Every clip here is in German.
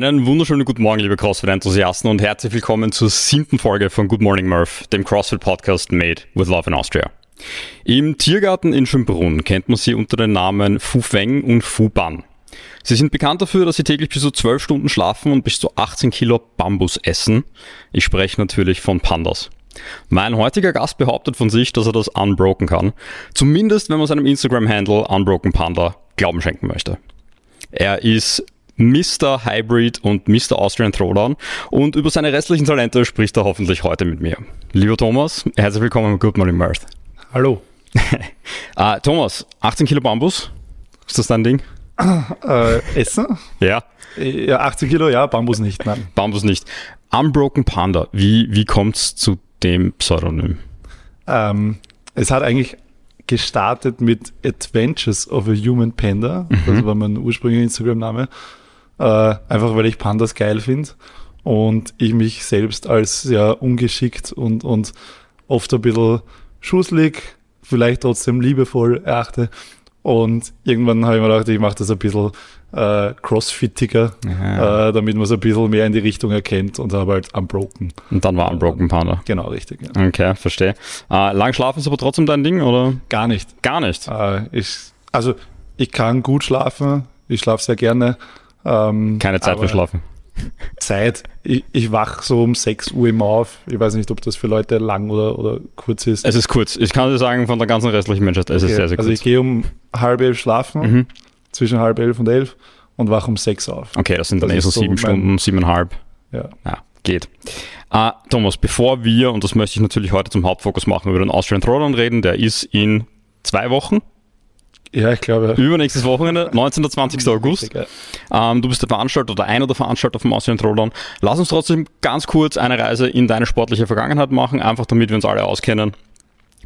Einen wunderschönen guten Morgen, liebe CrossFit-Enthusiasten und herzlich willkommen zur siebten Folge von Good Morning Murph, dem CrossFit-Podcast Made with Love in Austria. Im Tiergarten in Schönbrunn kennt man sie unter den Namen Fu Feng und Fu Ban. Sie sind bekannt dafür, dass sie täglich bis zu 12 Stunden schlafen und bis zu 18 Kilo Bambus essen. Ich spreche natürlich von Pandas. Mein heutiger Gast behauptet von sich, dass er das unbroken kann. Zumindest, wenn man seinem Instagram-Handle Unbroken Panda Glauben schenken möchte. Er ist Mr. Hybrid und Mr. Austrian Throwdown. Und über seine restlichen Talente spricht er hoffentlich heute mit mir. Lieber Thomas, herzlich willkommen im Good Morning Mirth. Hallo. uh, Thomas, 18 Kilo Bambus, ist das dein Ding? Äh, Essen? Ja. Ja, 18 Kilo, ja, Bambus nicht, nein. Bambus nicht. Unbroken Panda, wie, wie kommt es zu dem Pseudonym? Ähm, es hat eigentlich gestartet mit Adventures of a Human Panda. Mhm. Das war mein ursprünglicher Instagram-Name. Äh, einfach weil ich Pandas geil finde und ich mich selbst als sehr ungeschickt und, und oft ein bisschen schusslig, vielleicht trotzdem liebevoll erachte. Und irgendwann habe ich mir gedacht, ich mache das ein bisschen äh, crossfittiger, äh, damit man es ein bisschen mehr in die Richtung erkennt und habe halt Unbroken. Und dann war Unbroken Panda. Genau, richtig. Ja. Okay, verstehe. Äh, lang schlafen ist aber trotzdem dein Ding, oder? Gar nicht. Gar nicht? Äh, ich, also, ich kann gut schlafen, ich schlafe sehr gerne. Ähm, Keine Zeit für Schlafen. Zeit. Ich, ich wach so um 6 Uhr immer auf. Ich weiß nicht, ob das für Leute lang oder, oder kurz ist. Es ist kurz. Ich kann dir sagen, von der ganzen restlichen Menschheit, es okay. ist sehr, sehr also kurz. Also ich gehe um halb elf schlafen, mhm. zwischen halb elf und elf und wach um 6 auf. Okay, das sind dann das eh so sieben Stunden, siebeneinhalb. Ja. ja geht. Uh, Thomas, bevor wir, und das möchte ich natürlich heute zum Hauptfokus machen, über den Austrian Throwdown reden, der ist in zwei Wochen ja, ich glaube. Übernächstes Wochenende, 19. und 20. August. Ähm, du bist der Veranstalter oder einer der Veranstalter vom Austrian Throwdown. Lass uns trotzdem ganz kurz eine Reise in deine sportliche Vergangenheit machen, einfach damit wir uns alle auskennen,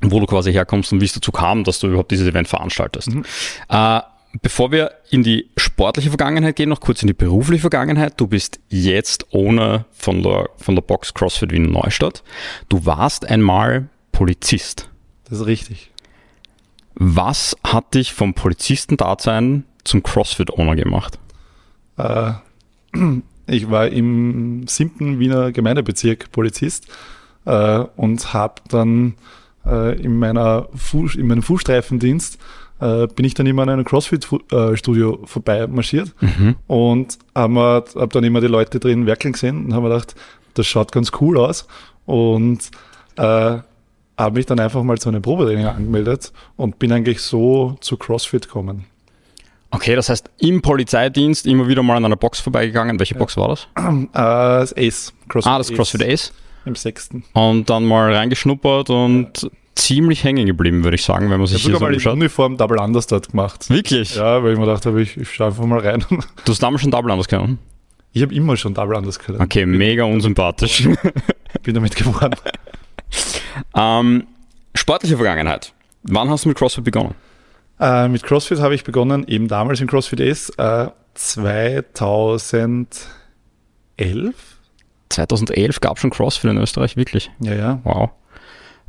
wo du quasi herkommst und wie es dazu kam, dass du überhaupt dieses Event veranstaltest. Mhm. Äh, bevor wir in die sportliche Vergangenheit gehen, noch kurz in die berufliche Vergangenheit. Du bist jetzt ohne von der, von der Box CrossFit Wien Neustadt. Du warst einmal Polizist. Das ist richtig. Was hat dich vom Polizistendasein zum CrossFit-Owner gemacht? Äh, ich war im siebten Wiener Gemeindebezirk Polizist äh, und habe dann äh, in, meiner Fuß, in meinem Fußstreifendienst äh, bin ich dann immer an einem CrossFit-Studio vorbei marschiert mhm. und habe hab dann immer die Leute drin werkeln gesehen und habe mir gedacht, das schaut ganz cool aus und äh, habe mich dann einfach mal zu einem Probetraining angemeldet und bin eigentlich so zu CrossFit gekommen. Okay, das heißt im Polizeidienst immer wieder mal an einer Box vorbeigegangen. Welche ja. Box war das? Äh, das Ace. CrossFit ah, das CrossFit Ace. Im sechsten. Und dann mal reingeschnuppert und ja. ziemlich hängen geblieben, würde ich sagen, wenn man sich ich hier so mal anschaut. Uniform Double Unders dort gemacht. Wirklich? Ja, weil ich mir gedacht habe, ich, ich schaue einfach mal rein. Du hast damals schon Double Unders können? Ich habe immer schon Double Unders können. Okay, mega unsympathisch. bin damit geworden. Ähm, sportliche Vergangenheit. Wann hast du mit CrossFit begonnen? Äh, mit CrossFit habe ich begonnen, eben damals in CrossFit Ace, äh, 2011. 2011 gab es schon CrossFit in Österreich, wirklich? Ja, ja. Wow.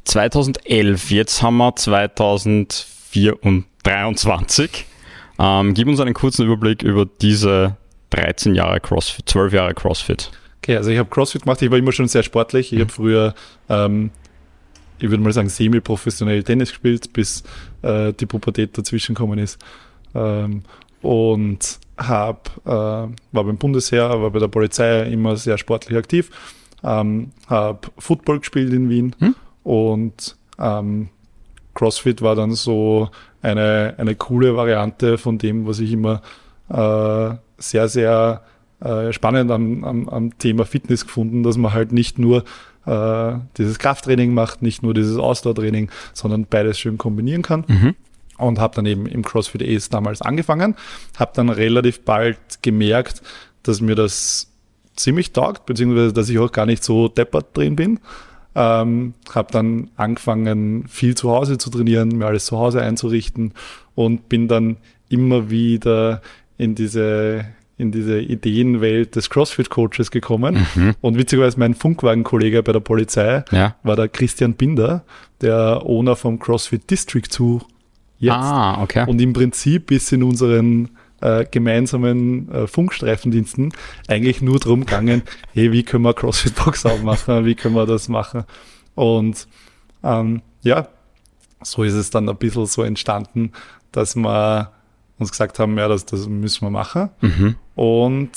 2011, jetzt haben wir 2023. Ähm, gib uns einen kurzen Überblick über diese 13 Jahre CrossFit, 12 Jahre CrossFit. Okay, also ich habe CrossFit gemacht, ich war immer schon sehr sportlich. Ich mhm. habe früher, ähm, ich würde mal sagen, semi-professionell Tennis gespielt, bis äh, die Pubertät dazwischen gekommen ist. Ähm, und hab, äh, war beim Bundesheer, war bei der Polizei immer sehr sportlich aktiv. Ähm, habe Football gespielt in Wien hm? und ähm, CrossFit war dann so eine, eine coole Variante von dem, was ich immer äh, sehr, sehr äh, spannend am, am, am, Thema Fitness gefunden, dass man halt nicht nur äh, dieses Krafttraining macht, nicht nur dieses Ausdauertraining, sondern beides schön kombinieren kann. Mhm. Und habe dann eben im CrossFit Ace damals angefangen, habe dann relativ bald gemerkt, dass mir das ziemlich taugt, beziehungsweise dass ich auch gar nicht so deppert drin bin. Ähm, habe dann angefangen, viel zu Hause zu trainieren, mir alles zu Hause einzurichten und bin dann immer wieder in diese in diese Ideenwelt des CrossFit-Coaches gekommen. Mhm. Und witzigerweise mein Funkwagen-Kollege bei der Polizei ja. war der Christian Binder, der Owner vom CrossFit District 2 jetzt. Ah, okay. Und im Prinzip ist in unseren äh, gemeinsamen äh, Funkstreifendiensten eigentlich nur drum gegangen, hey, wie können wir CrossFit-Box aufmachen, wie können wir das machen? Und ähm, ja, so ist es dann ein bisschen so entstanden, dass wir uns gesagt haben, ja, das, das müssen wir machen. Mhm. Und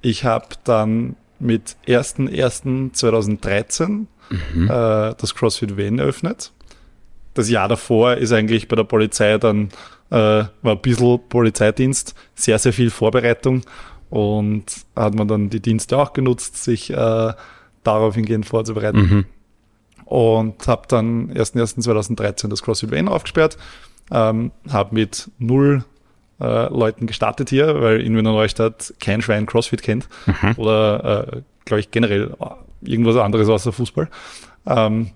ich habe dann mit 1.1.2013 Mhm. äh, das CrossFit Wien eröffnet. Das Jahr davor ist eigentlich bei der Polizei dann, äh, war ein bisschen Polizeidienst, sehr, sehr viel Vorbereitung und hat man dann die Dienste auch genutzt, sich äh, darauf hingehend vorzubereiten. Mhm. Und habe dann 1.1.2013 das CrossFit Wien aufgesperrt, ähm, habe mit null äh, Leuten gestartet hier, weil in Wiener Neustadt kein Schwein CrossFit kennt Mhm. oder, äh, glaube ich, generell irgendwas anderes außer Fußball. Ähm,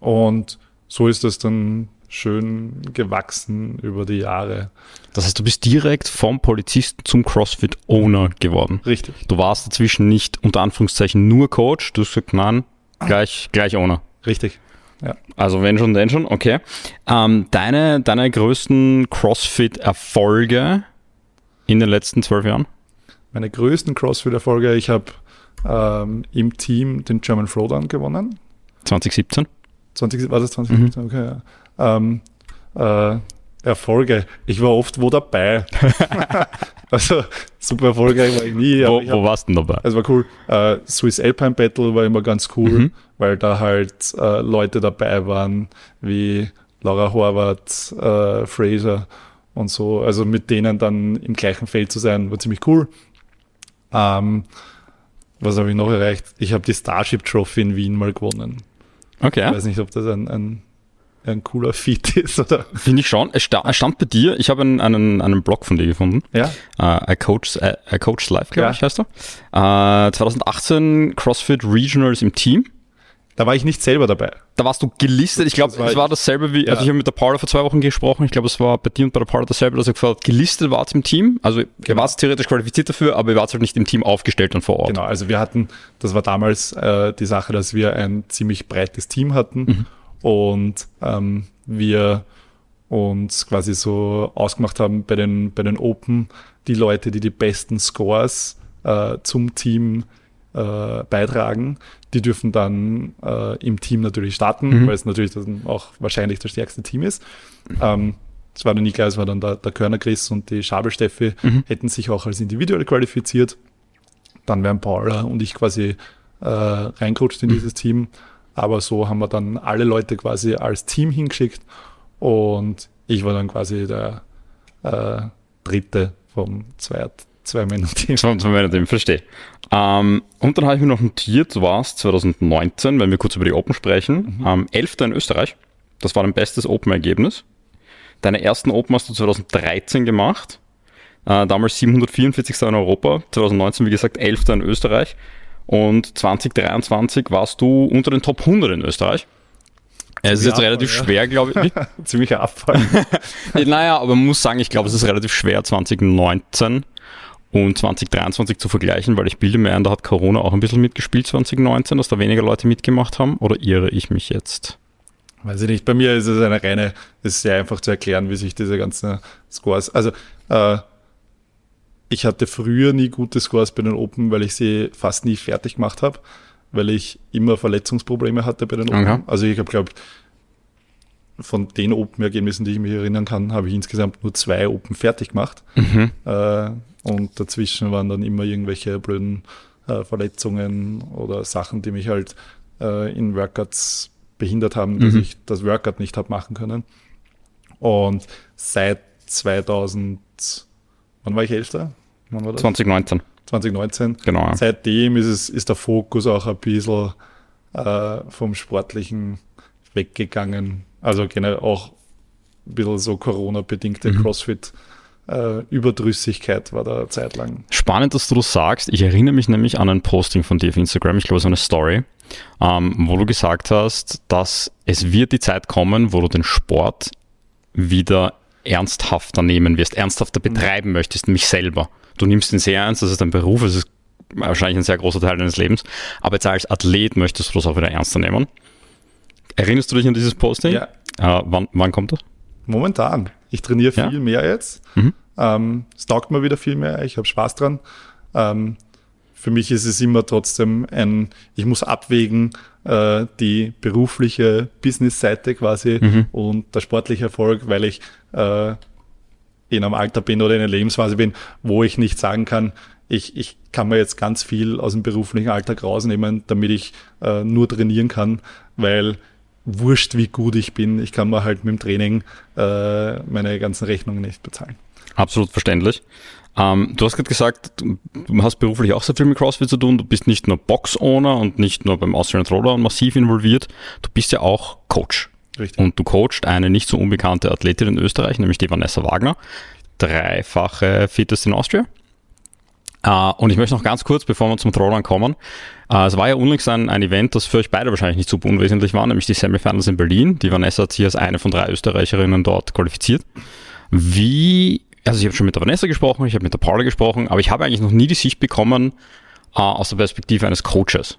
und so ist es dann schön gewachsen über die Jahre. Das heißt, du bist direkt vom Polizisten zum CrossFit-Owner geworden. Richtig. Du warst dazwischen nicht unter Anführungszeichen nur Coach, du hast gesagt, nein, gleich, gleich Owner. Richtig. Also wenn schon, denn schon, okay. Ähm, deine, deine größten CrossFit-Erfolge in den letzten zwölf Jahren? Meine größten CrossFit-Erfolge, ich habe ähm, im Team den German Throwdown gewonnen. 2017? 20, war das 2017? Okay, ja. Ähm, äh, Erfolge. Ich war oft wo dabei. also super erfolgreich war ich nie. Wo, ich hab, wo warst du denn dabei? es war cool. Äh, Swiss Alpine Battle war immer ganz cool, Mhm. weil da halt äh, Leute dabei waren wie Laura Horvath, äh, Fraser und so. Also mit denen dann im gleichen Feld zu sein, war ziemlich cool. Ähm, was habe ich noch erreicht? Ich habe die Starship Trophy in Wien mal gewonnen. Ich Okay, weiß nicht, ob das ein, ein, ein cooler Feat ist oder. finde ich schon. Es sta- es stand bei dir, ich habe einen, einen, einen Blog von dir gefunden. Ja, Äh, I, Coach, äh, I Coach Live, glaube Ja. ich, heißt er. Äh, 2018 CrossFit Regionals im Team. da war ich nicht selber dabei. Da warst du gelistet. Ich glaube, war es war dasselbe wie, Ja. also ich habe mit der Paula vor zwei Wochen gesprochen. Ich glaube, es war bei dir und bei der Paula dasselbe, dass er gefragt hat, gelistet war im Team. Also ihr Genau. wart theoretisch qualifiziert dafür, aber ihr wart halt nicht im Team aufgestellt und vor Ort. Genau, also wir hatten, das war damals äh, die Sache, dass wir ein ziemlich breites Team hatten und ähm, wir uns quasi so ausgemacht haben bei den, bei den Open, die Leute, die die besten Scores äh, zum Team äh, beitragen, die dürfen dann äh, im Team natürlich starten, weil es natürlich dann auch wahrscheinlich das stärkste Team ist. Ähm, es war dann nie klar, es war dann der, der Körner Chris und die Schabel Steffi, hätten sich auch als individuell qualifiziert. Dann wären Paula und ich quasi äh, reingerutscht in dieses Team. Aber so haben wir dann alle Leute quasi als Team hingeschickt und ich war dann quasi der äh, Dritte vom zwei, zwei Männer Team. Das war mein Team, verstehe. Ähm, und dann habe ich mir noch notiert, du warst 2019, wenn wir kurz über die Open sprechen, ähm, 11. in Österreich. Das war dein bestes Open-Ergebnis. Deine ersten Open hast du 2013 gemacht. Äh, damals 744. in Europa. 2019, wie gesagt, 11. in Österreich. Und 2023 warst du unter den Top 100 in Österreich. Es ist jetzt Abfall, relativ ja. schwer, glaube ich. Ziemlicher Abfall. Naja, aber man muss sagen, ich glaube, es ist relativ schwer, 2019 und 2023 zu vergleichen, weil ich bilde mir ein, da hat Corona auch ein bisschen mitgespielt 2019, dass da weniger Leute mitgemacht haben. Oder irre ich mich jetzt? Weiß ich nicht. Bei mir ist es eine reine, es ist sehr einfach zu erklären, wie sich diese ganzen Scores, also äh, ich hatte früher nie gute Scores bei den Open, weil ich sie fast nie fertig gemacht habe, weil ich immer Verletzungsprobleme hatte bei den Open. Okay. Also ich habe, glaube von den Open-Ergebnissen, die ich mich erinnern kann, habe ich insgesamt nur zwei Open fertig gemacht. Mhm. Äh, und dazwischen waren dann immer irgendwelche blöden äh, Verletzungen oder Sachen, die mich halt äh, in Workouts behindert haben, dass Mhm. ich das Workout nicht habe machen können. Und seit 2000, wann war ich Elfter? Wann war das? 2019, 2019. genau. Seitdem ist, es, ist der Fokus auch ein bisschen äh, vom Sportlichen weggegangen. Also generell auch ein bisschen so Corona-bedingte Mhm. CrossFit. Äh, Überdrüssigkeit war da zeitlang. Spannend, dass du das sagst. Ich erinnere mich nämlich an ein Posting von dir auf Instagram, ich glaube, so eine Story, ähm, wo du gesagt hast, dass es wird die Zeit kommen, wo du den Sport wieder ernsthafter nehmen wirst, ernsthafter betreiben möchtest, mich selber. Du nimmst ihn sehr ernst, das ist dein Beruf, es ist wahrscheinlich ein sehr großer Teil deines Lebens, aber jetzt als Athlet möchtest du das auch wieder ernster nehmen. Erinnerst du dich an dieses Posting? Ja. Äh, wann, wann kommt das? Momentan. Ich trainiere Ja. viel mehr jetzt. Mhm. Ähm, es taugt mir wieder viel mehr, ich habe Spaß dran. Ähm, für mich ist es immer trotzdem ein, ich muss abwägen, äh, die berufliche Business-Seite quasi mhm. und der sportliche Erfolg, weil ich äh, in einem Alter bin oder in einer Lebensphase bin, wo ich nicht sagen kann, ich, ich kann mir jetzt ganz viel aus dem beruflichen Alltag rausnehmen, damit ich äh, nur trainieren kann, weil wurscht, wie gut ich bin, ich kann mir halt mit dem Training äh, meine ganzen Rechnungen nicht bezahlen. Absolut verständlich. Ähm, du hast gerade gesagt, du hast beruflich auch sehr viel mit CrossFit zu tun. Du bist nicht nur Box-Owner und nicht nur beim Austrian Roller massiv involviert. Du bist ja auch Coach. Richtig. Und du coachst eine nicht so unbekannte Athletin in Österreich, nämlich die Vanessa Wagner. Dreifache Fittest in Austria. Uh, und ich möchte noch ganz kurz, bevor wir zum Throwrun kommen, uh, es war ja unlängst ein, ein, Event, das für euch beide wahrscheinlich nicht super unwesentlich war, nämlich die Semifinals in Berlin. Die Vanessa hat sich als eine von drei Österreicherinnen dort qualifiziert. Wie also ich habe schon mit der Vanessa gesprochen, ich habe mit der Paula gesprochen, aber ich habe eigentlich noch nie die Sicht bekommen äh, aus der Perspektive eines Coaches.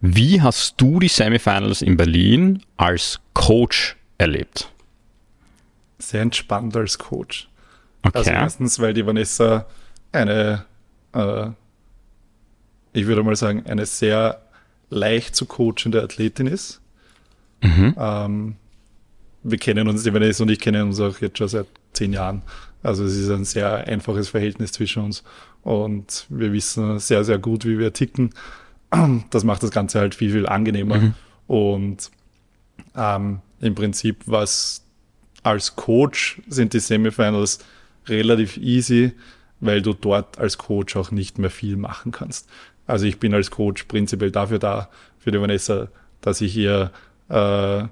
Wie hast du die Semifinals in Berlin als Coach erlebt? Sehr entspannt als Coach. Okay. Also erstens, weil die Vanessa eine, äh, ich würde mal sagen, eine sehr leicht zu coachende Athletin ist. Mhm. Ähm, wir kennen uns, die Vanessa und ich kennen uns auch jetzt schon seit zehn Jahren. Also es ist ein sehr einfaches Verhältnis zwischen uns und wir wissen sehr, sehr gut, wie wir ticken. Das macht das Ganze halt viel, viel angenehmer. Mhm. Und ähm, im Prinzip, was als Coach sind die Semifinals relativ easy, weil du dort als Coach auch nicht mehr viel machen kannst. Also ich bin als Coach prinzipiell dafür da, für die Vanessa, dass ich ihr äh,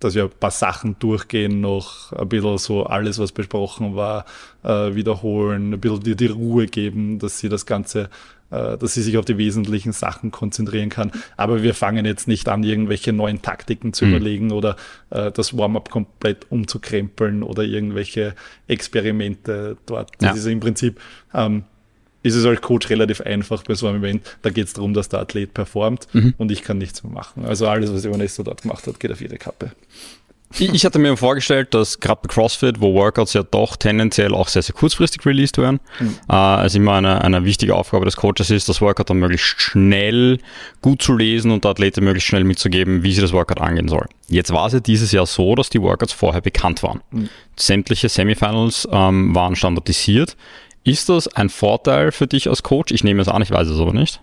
dass wir ein paar Sachen durchgehen, noch ein bisschen so alles, was besprochen war, äh, wiederholen, ein bisschen dir die Ruhe geben, dass sie das Ganze, äh, dass sie sich auf die wesentlichen Sachen konzentrieren kann. Aber wir fangen jetzt nicht an, irgendwelche neuen Taktiken zu mhm. überlegen oder äh, das Warm-up komplett umzukrempeln oder irgendwelche Experimente dort. Das ja. ist im Prinzip, ähm, ist es als Coach relativ einfach bei so einem Event. Da geht es darum, dass der Athlet performt mhm. und ich kann nichts mehr machen. Also alles, was Vanessa dort gemacht hat, geht auf ihre Kappe. Ich hatte mir vorgestellt, dass gerade bei CrossFit, wo Workouts ja doch tendenziell auch sehr, sehr kurzfristig released werden, mhm. äh, also immer eine, eine wichtige Aufgabe des Coaches ist, das Workout dann möglichst schnell gut zu lesen und der Athlete möglichst schnell mitzugeben, wie sie das Workout angehen soll. Jetzt war es ja dieses Jahr so, dass die Workouts vorher bekannt waren. Mhm. Sämtliche Semifinals ähm, waren standardisiert. Ist das ein Vorteil für dich als Coach? Ich nehme es an, ich weiß es aber nicht.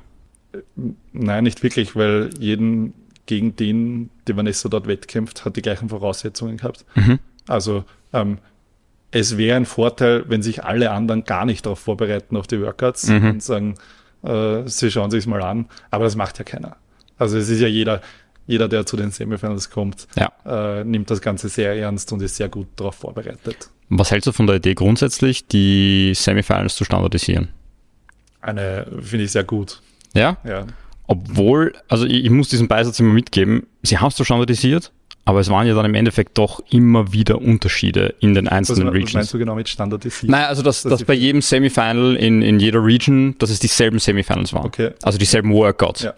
Nein, nicht wirklich, weil jeden, gegen den die Vanessa dort wettkämpft, hat die gleichen Voraussetzungen gehabt. Mhm. Also ähm, es wäre ein Vorteil, wenn sich alle anderen gar nicht darauf vorbereiten auf die Workouts mhm. und sagen, äh, sie schauen sich mal an, aber das macht ja keiner. Also es ist ja jeder, jeder, der zu den Semifinals kommt, ja. äh, nimmt das Ganze sehr ernst und ist sehr gut darauf vorbereitet. Was hältst du von der Idee grundsätzlich, die Semifinals zu standardisieren? Eine finde ich sehr gut. Ja? Ja. Obwohl, also ich, ich muss diesen Beisatz immer mitgeben, sie haben es zwar standardisiert, aber es waren ja dann im Endeffekt doch immer wieder Unterschiede in den einzelnen was, Regions. Was meinst du genau mit standardisiert? Nein, also dass, dass bei jedem Semifinal in, in jeder Region, dass es dieselben Semifinals waren. Okay. Also dieselben Workouts. Ja.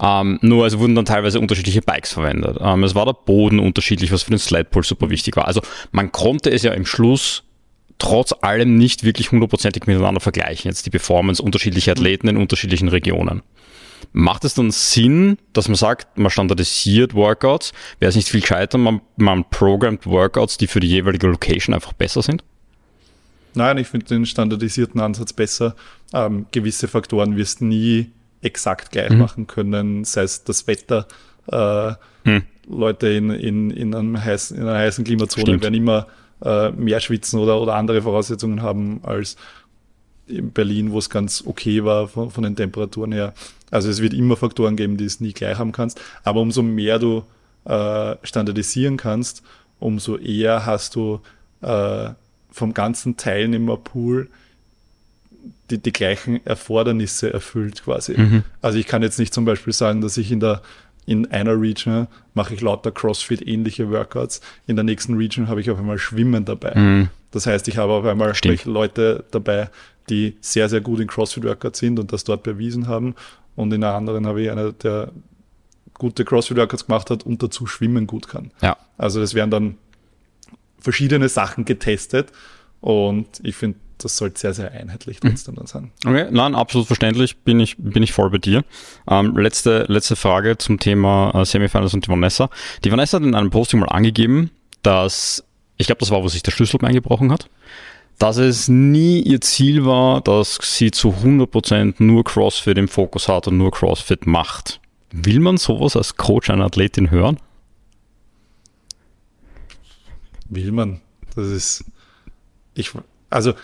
Ähm, nur also wurden dann teilweise unterschiedliche Bikes verwendet. Ähm, es war der Boden unterschiedlich, was für den Slidepool super wichtig war. Also man konnte es ja im Schluss trotz allem nicht wirklich hundertprozentig miteinander vergleichen. Jetzt die Performance unterschiedlicher Athleten in unterschiedlichen Regionen. Macht es dann Sinn, dass man sagt, man standardisiert Workouts? Wäre es nicht viel gescheiter, man, man programmt Workouts, die für die jeweilige Location einfach besser sind? Nein, ich finde den standardisierten Ansatz besser. Ähm, gewisse Faktoren wirst nie exakt gleich mhm. machen können, sei es das Wetter. Äh, mhm. Leute in, in, in, einem heißen, in einer heißen Klimazone Stimmt. werden immer äh, mehr schwitzen oder, oder andere Voraussetzungen haben als in Berlin, wo es ganz okay war von, von den Temperaturen her. Also es wird immer Faktoren geben, die es nie gleich haben kannst. Aber umso mehr du äh, standardisieren kannst, umso eher hast du äh, vom ganzen Teilnehmerpool die, die gleichen Erfordernisse erfüllt quasi. Mhm. Also ich kann jetzt nicht zum Beispiel sagen, dass ich in der in einer Region mache ich lauter CrossFit ähnliche Workouts, in der nächsten Region habe ich auf einmal Schwimmen dabei. Mhm. Das heißt, ich habe auf einmal Leute dabei, die sehr, sehr gut in CrossFit-Workouts sind und das dort bewiesen haben. Und in der anderen habe ich einer, der gute CrossFit-Workouts gemacht hat und dazu schwimmen gut kann. Ja. Also es werden dann verschiedene Sachen getestet Und ich finde, das sollte sehr, sehr einheitlich Mhm. trotzdem dann sein. Okay, nein, absolut verständlich, bin ich, bin ich voll bei dir. Ähm, letzte, letzte Frage zum Thema äh, Semifinals und die Vanessa. Die Vanessa hat in einem Posting mal angegeben, dass, ich glaube, das war, wo sich der Schlüsselbein gebrochen hat, dass es nie ihr Ziel war, dass sie zu 100% nur CrossFit im Fokus hat und nur CrossFit macht. Will man sowas als Coach einer Athletin hören? Will man. Das ist, ich, also,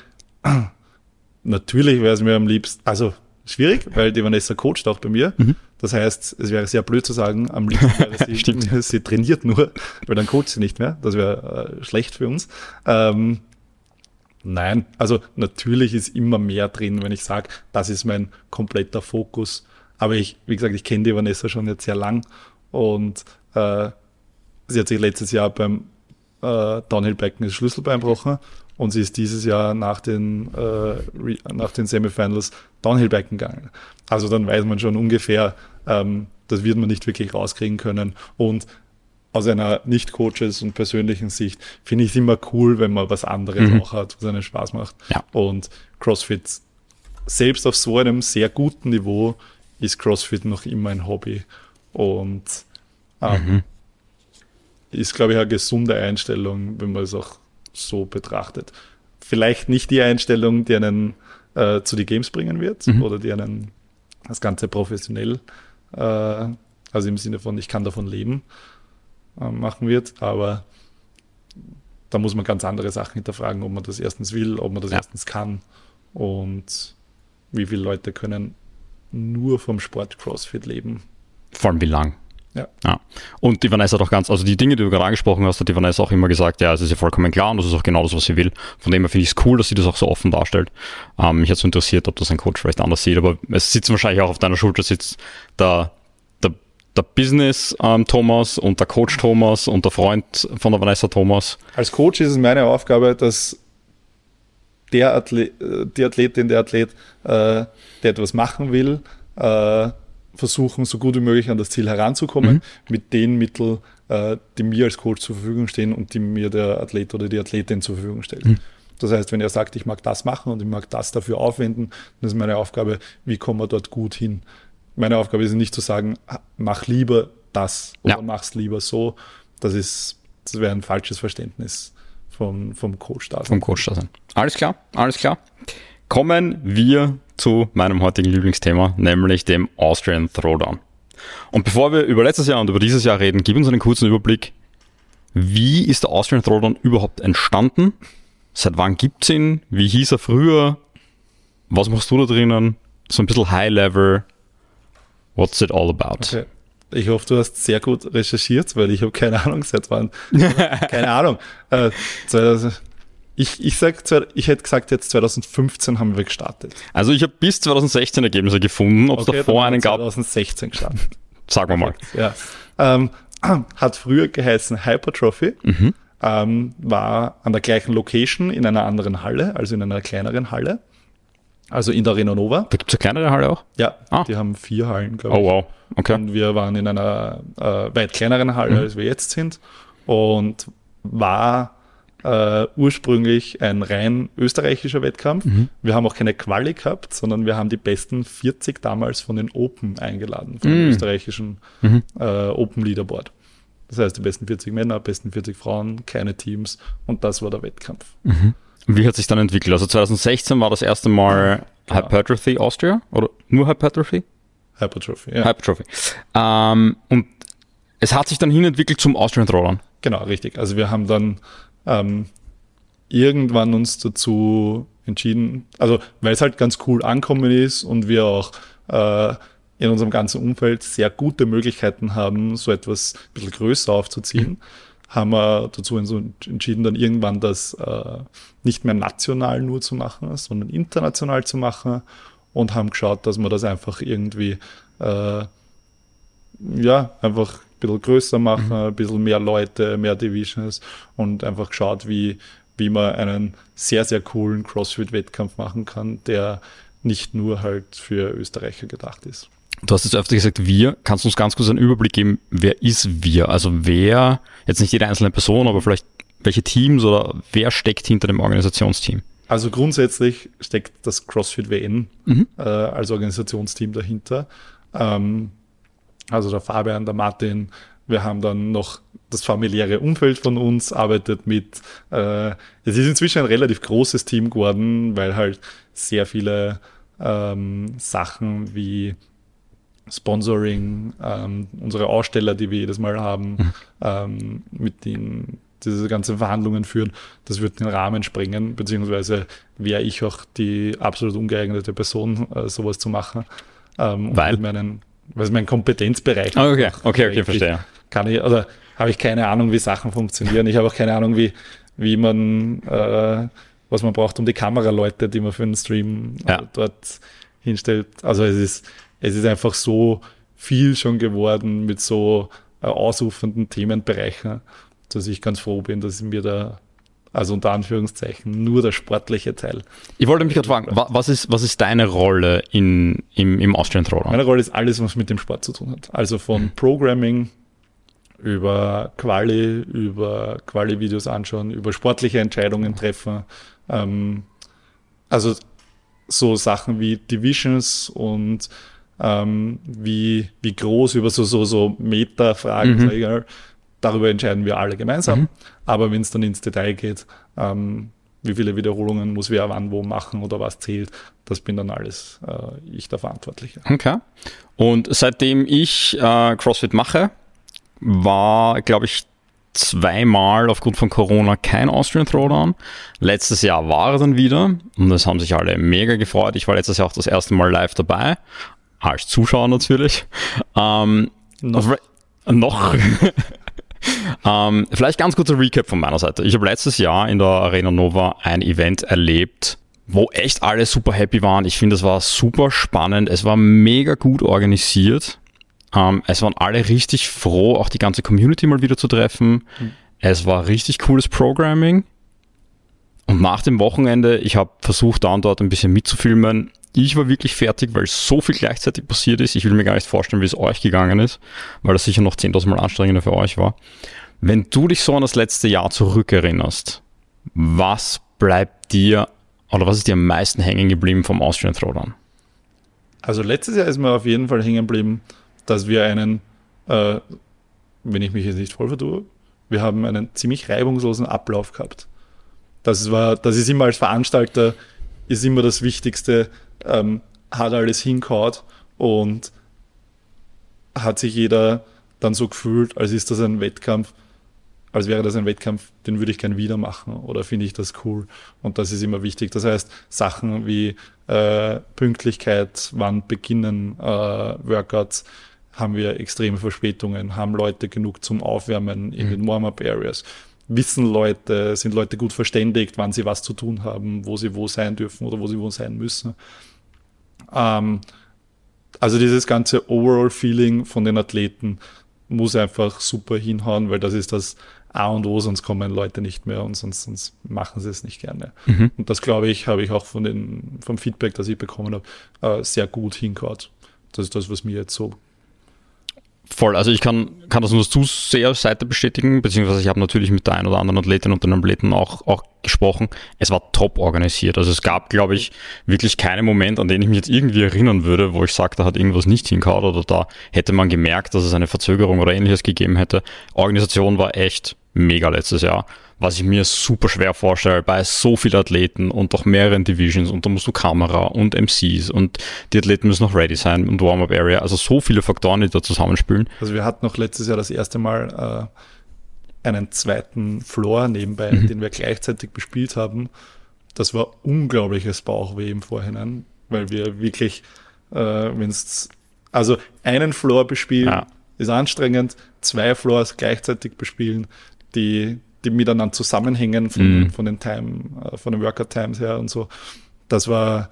natürlich wäre es mir am liebsten, also schwierig, weil die Vanessa coacht auch bei mir. Das heißt, es wäre sehr blöd zu sagen, am liebsten wäre sie, sie trainiert nur, weil dann coacht sie nicht mehr. Das wäre äh, schlecht für uns. Ähm, nein, also natürlich ist immer mehr drin, wenn ich sage, das ist mein kompletter Fokus. Aber ich, wie gesagt, ich kenne die Vanessa schon jetzt sehr lang und äh, sie hat sich letztes Jahr beim äh, Downhill-Becken das Schlüsselbein gebrochen und sie ist dieses Jahr nach den, äh, nach den Semifinals Downhill-Becken gegangen. Also dann weiß man schon ungefähr, ähm, das wird man nicht wirklich rauskriegen können. Und aus einer Nicht-Coaches und persönlichen Sicht finde ich es immer cool, wenn man was anderes auch hat, was einen Spaß macht. Ja. Und CrossFit, selbst auf so einem sehr guten Niveau, ist CrossFit noch immer ein Hobby. Und ähm, ist, glaube ich, eine gesunde Einstellung, wenn man es auch so betrachtet. Vielleicht nicht die Einstellung, die einen äh, zu die Games bringen wird oder die einen das Ganze professionell, äh, also im Sinne von, ich kann davon leben, äh, machen wird, aber da muss man ganz andere Sachen hinterfragen, ob man das erstens will, ob man das Ja. erstens kann und wie viele Leute können nur vom Sport CrossFit leben. Vor allem wie lang? Ja. Ja. Und die Vanessa hat auch ganz, also die Dinge, die du gerade angesprochen hast, hat die Vanessa auch immer gesagt, ja, es ist ja vollkommen klar und das ist auch genau das, was sie will. Von dem her finde ich es cool, dass sie das auch so offen darstellt. Ähm, mich hat so interessiert, ob das ein Coach vielleicht anders sieht, aber es sitzt wahrscheinlich auch auf deiner Schulter, sitzt der, der, der Business ähm, Thomas und der Coach Thomas und der Freund von der Vanessa Thomas. Als Coach ist es meine Aufgabe, dass der Athlet, äh, die Athletin, der Athlet, äh, der etwas machen will, äh, versuchen, so gut wie möglich an das Ziel heranzukommen, mit den Mitteln, äh, die mir als Coach zur Verfügung stehen und die mir der Athlet oder die Athletin zur Verfügung stellt. Das heißt, wenn er sagt, ich mag das machen und ich mag das dafür aufwenden, dann ist meine Aufgabe, wie kommen wir dort gut hin? Meine Aufgabe ist nicht zu sagen, mach lieber das oder Ja. mach's lieber so. Das ist, das wäre ein falsches Verständnis vom, vom Coach da. vom Coach da sein. Alles klar, alles klar. Kommen wir zu meinem heutigen Lieblingsthema, nämlich dem Austrian Throwdown. Und bevor wir über letztes Jahr und über dieses Jahr reden, gib uns einen kurzen Überblick. Wie ist der Austrian Throwdown überhaupt entstanden? Seit wann gibt's ihn? Wie hieß er früher? Was machst du da drinnen? So ein bisschen High Level. What's it all about? Okay. Ich hoffe, du hast sehr gut recherchiert, weil ich habe keine Ahnung, seit wann. keine Ahnung. Äh, 2000, ich, ich, sag, ich hätte gesagt, jetzt 2015 haben wir gestartet. Also ich habe bis 2016 Ergebnisse gefunden. Ob es Okay, davor einen gab, 2016 gestartet. sagen wir mal. Ja. Ähm, hat früher geheißen Hypertrophy. Mhm. Ähm, war an der gleichen Location in einer anderen Halle, also in einer kleineren Halle. Also in der Arena Nova. Da gibt's eine kleinere Halle auch? Ja, Ah. die haben vier Hallen, glaube ich. Oh wow, okay. Und wir waren in einer äh, weit kleineren Halle, als wir jetzt sind. Und war äh, ursprünglich ein rein österreichischer Wettkampf. Wir haben auch keine Quali gehabt, sondern wir haben die besten 40 damals von den Open eingeladen, von dem österreichischen äh, Open Leaderboard. Das heißt, die besten 40 Männer, besten 40 Frauen, keine Teams. Und das war der Wettkampf. Wie hat sich dann entwickelt? Also 2016 war das erste Mal Genau. Hypertrophy Austria oder nur Hypertrophy? Hypertrophy, ja. Hypertrophy. Ähm, und es hat sich dann hin entwickelt zum Austrian Throwdown. Genau, richtig. Also wir haben dann ähm, irgendwann uns dazu entschieden, also weil es halt ganz cool ankommen ist und wir auch äh, in unserem ganzen Umfeld sehr gute Möglichkeiten haben, so etwas ein bisschen größer aufzuziehen, haben wir dazu entschieden, dann irgendwann das äh, nicht mehr national nur zu machen, sondern international zu machen und haben geschaut, dass wir das einfach irgendwie äh, ja, einfach ein bisschen größer machen, ein bisschen mehr Leute, mehr Divisions und einfach geschaut, wie, wie man einen sehr, sehr coolen CrossFit-Wettkampf machen kann, der nicht nur halt für Österreicher gedacht ist. Du hast jetzt öfter gesagt, wir. Kannst du uns ganz kurz einen Überblick geben, wer ist wir? Also wer, jetzt nicht jede einzelne Person, aber vielleicht welche Teams oder wer steckt hinter dem Organisationsteam? Also grundsätzlich steckt das CrossFit WN Mhm. äh, als Organisationsteam dahinter. Ähm, also der Fabian, der Martin, wir haben dann noch das familiäre Umfeld von uns, arbeitet mit, äh, es ist inzwischen ein relativ großes Team geworden, weil halt sehr viele ähm, Sachen wie Sponsoring, ähm, unsere Aussteller, die wir jedes Mal haben, ähm, mit denen diese ganzen Verhandlungen führen, das wird den Rahmen sprengen, beziehungsweise wäre ich auch die absolut ungeeignete Person, äh, sowas zu machen. Ähm, Weil? mit Meinen, es mein Kompetenzbereich Ah, okay, okay, okay, verstehe. Kann ich, oder habe ich keine Ahnung, wie Sachen funktionieren. Ich habe auch keine Ahnung, wie, wie man, äh, was man braucht, um die Kameraleute, die man für einen Stream äh, Ja. dort hinstellt. Also es ist, es ist einfach so viel schon geworden mit so äh, ausufernden Themenbereichen, dass ich ganz froh bin, dass mir da, also unter Anführungszeichen, nur der sportliche Teil. Ich wollte mich gerade fragen, wa- was ist, was ist deine Rolle in, im, im Austrian Throwdown? Meine Rolle ist alles, was mit dem Sport zu tun hat. Also von Programming über Quali, über Quali-Videos anschauen, über sportliche Entscheidungen treffen. Ähm, also so Sachen wie Divisions und ähm, wie, wie groß über so, so, so Meta-Fragen, Mhm. Darüber entscheiden wir alle gemeinsam. Mhm. Aber wenn es dann ins Detail geht, ähm, wie viele Wiederholungen muss wer wann wo machen oder was zählt, das bin dann alles äh, ich der Verantwortliche. Okay. Und seitdem ich äh, CrossFit mache, war, glaube ich, zweimal aufgrund von Corona kein Austrian Throwdown. Letztes Jahr war er dann wieder und das haben sich alle mega gefreut. Ich war letztes Jahr auch das erste Mal live dabei, als Zuschauer natürlich. Ähm, Noch. Noch. Ähm, vielleicht ganz kurzer Recap von meiner Seite. Ich habe letztes Jahr in der Arena Nova ein Event erlebt, wo echt alle super happy waren. Ich finde, es war super spannend. Es war mega gut organisiert. Ähm, es waren alle richtig froh, auch die ganze Community mal wieder zu treffen. Es war richtig cooles Programming. Und nach dem Wochenende, ich habe versucht, da und dort ein bisschen mitzufilmen. Ich war wirklich fertig, weil so viel gleichzeitig passiert ist. Ich will mir gar nicht vorstellen, wie es euch gegangen ist, weil das sicher noch 10.000 Mal anstrengender für euch war. Wenn du dich so an das letzte Jahr zurückerinnerst, was bleibt dir oder was ist dir am meisten hängen geblieben vom Austrian Throwdown? Also letztes Jahr ist mir auf jeden Fall hängen geblieben, dass wir einen, äh, wenn ich mich jetzt nicht voll vertue, wir haben einen ziemlich reibungslosen Ablauf gehabt. Das war, das ist immer als Veranstalter, ist immer das Wichtigste, ähm, hat alles hinkaut und hat sich jeder dann so gefühlt, als ist das ein Wettkampf, als wäre das ein Wettkampf, den würde ich gern wieder machen oder finde ich das cool. Und das ist immer wichtig. Das heißt, Sachen wie äh, Pünktlichkeit, wann beginnen äh, Workouts, haben wir extreme Verspätungen, haben Leute genug zum Aufwärmen in den Warm-up-Areas. Wissen Leute, sind Leute gut verständigt, wann sie was zu tun haben, wo sie wo sein dürfen oder wo sie wo sein müssen. Ähm, also dieses ganze Overall-Feeling von den Athleten muss einfach super hinhauen, weil das ist das A und O, sonst kommen Leute nicht mehr und sonst, sonst machen sie es nicht gerne. Und das glaube ich, habe ich auch von den, vom Feedback, das ich bekommen habe, äh, sehr gut hingehaut. Das ist das, was mir jetzt so Voll, also ich kann, kann das nur zu sehr Seite bestätigen, beziehungsweise ich habe natürlich mit der einen oder anderen Athletin und den Athleten auch, auch gesprochen. Es war top organisiert. Also es gab, glaube ich, wirklich keinen Moment, an den ich mich jetzt irgendwie erinnern würde, wo ich sage, da hat irgendwas nicht hingehauen oder da hätte man gemerkt, dass es eine Verzögerung oder ähnliches gegeben hätte. Organisation war echt mega letztes Jahr, was ich mir super schwer vorstelle bei so vielen Athleten und doch mehreren Divisions und da musst du Kamera und MCs und die Athleten müssen noch ready sein und Warm-Up Area, also so viele Faktoren, die da zusammenspielen. Also wir hatten noch letztes Jahr das erste Mal äh, einen zweiten Floor nebenbei, den wir gleichzeitig bespielt haben. Das war unglaubliches Bauchweh im Vorhinein, weil wir wirklich, äh, wenn es, also einen Floor bespielen Ja. ist anstrengend, zwei Floors gleichzeitig bespielen, die, die miteinander zusammenhängen von, Mhm. von den Time, äh, von den Workout Times her und so. Das war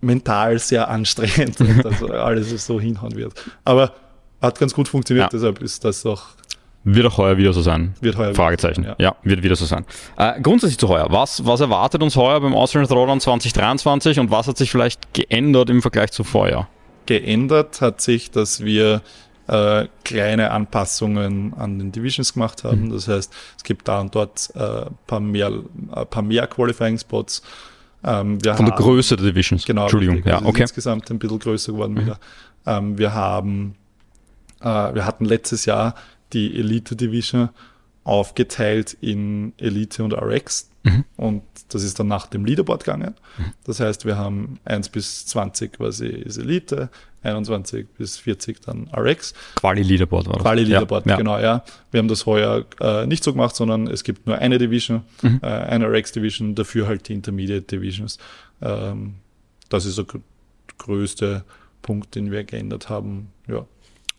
mental sehr anstrengend, dass alles so hinhauen wird. Aber hat ganz gut funktioniert, Ja. deshalb ist das auch, Wird auch heuer wieder so sein? wird heuer. Fragezeichen. Ja. Ja. wird wieder so sein. Äh, grundsätzlich zu heuer. Was, was erwartet uns heuer beim Austrian Throwdown 2023 und was hat sich vielleicht geändert im Vergleich zu vorher? Geändert hat sich, dass wir äh, kleine Anpassungen an den Divisions gemacht haben. Mhm. Das heißt, es gibt da und dort äh, paar mehr, äh, paar mehr Qualifying-Spots. Ähm, Von der Größe der Divisions. Genau. Entschuldigung. Richtig, also ja, okay. Insgesamt ein bisschen größer geworden mhm. wieder. Ähm, wir haben, äh, wir hatten letztes Jahr die Elite Division aufgeteilt in Elite und RX. Mhm. Und das ist dann nach dem Leaderboard gegangen. Mhm. Das heißt, wir haben 1 bis 20 quasi ist Elite, 21 bis 40 dann RX. Quali-Leaderboard war das. Quali-Leaderboard, ja, genau, ja. Wir haben das heuer äh, nicht so gemacht, sondern es gibt nur eine Division, mhm. äh, eine RX-Division, dafür halt die Intermediate Divisions. Ähm, das ist der größte Punkt, den wir geändert haben, ja.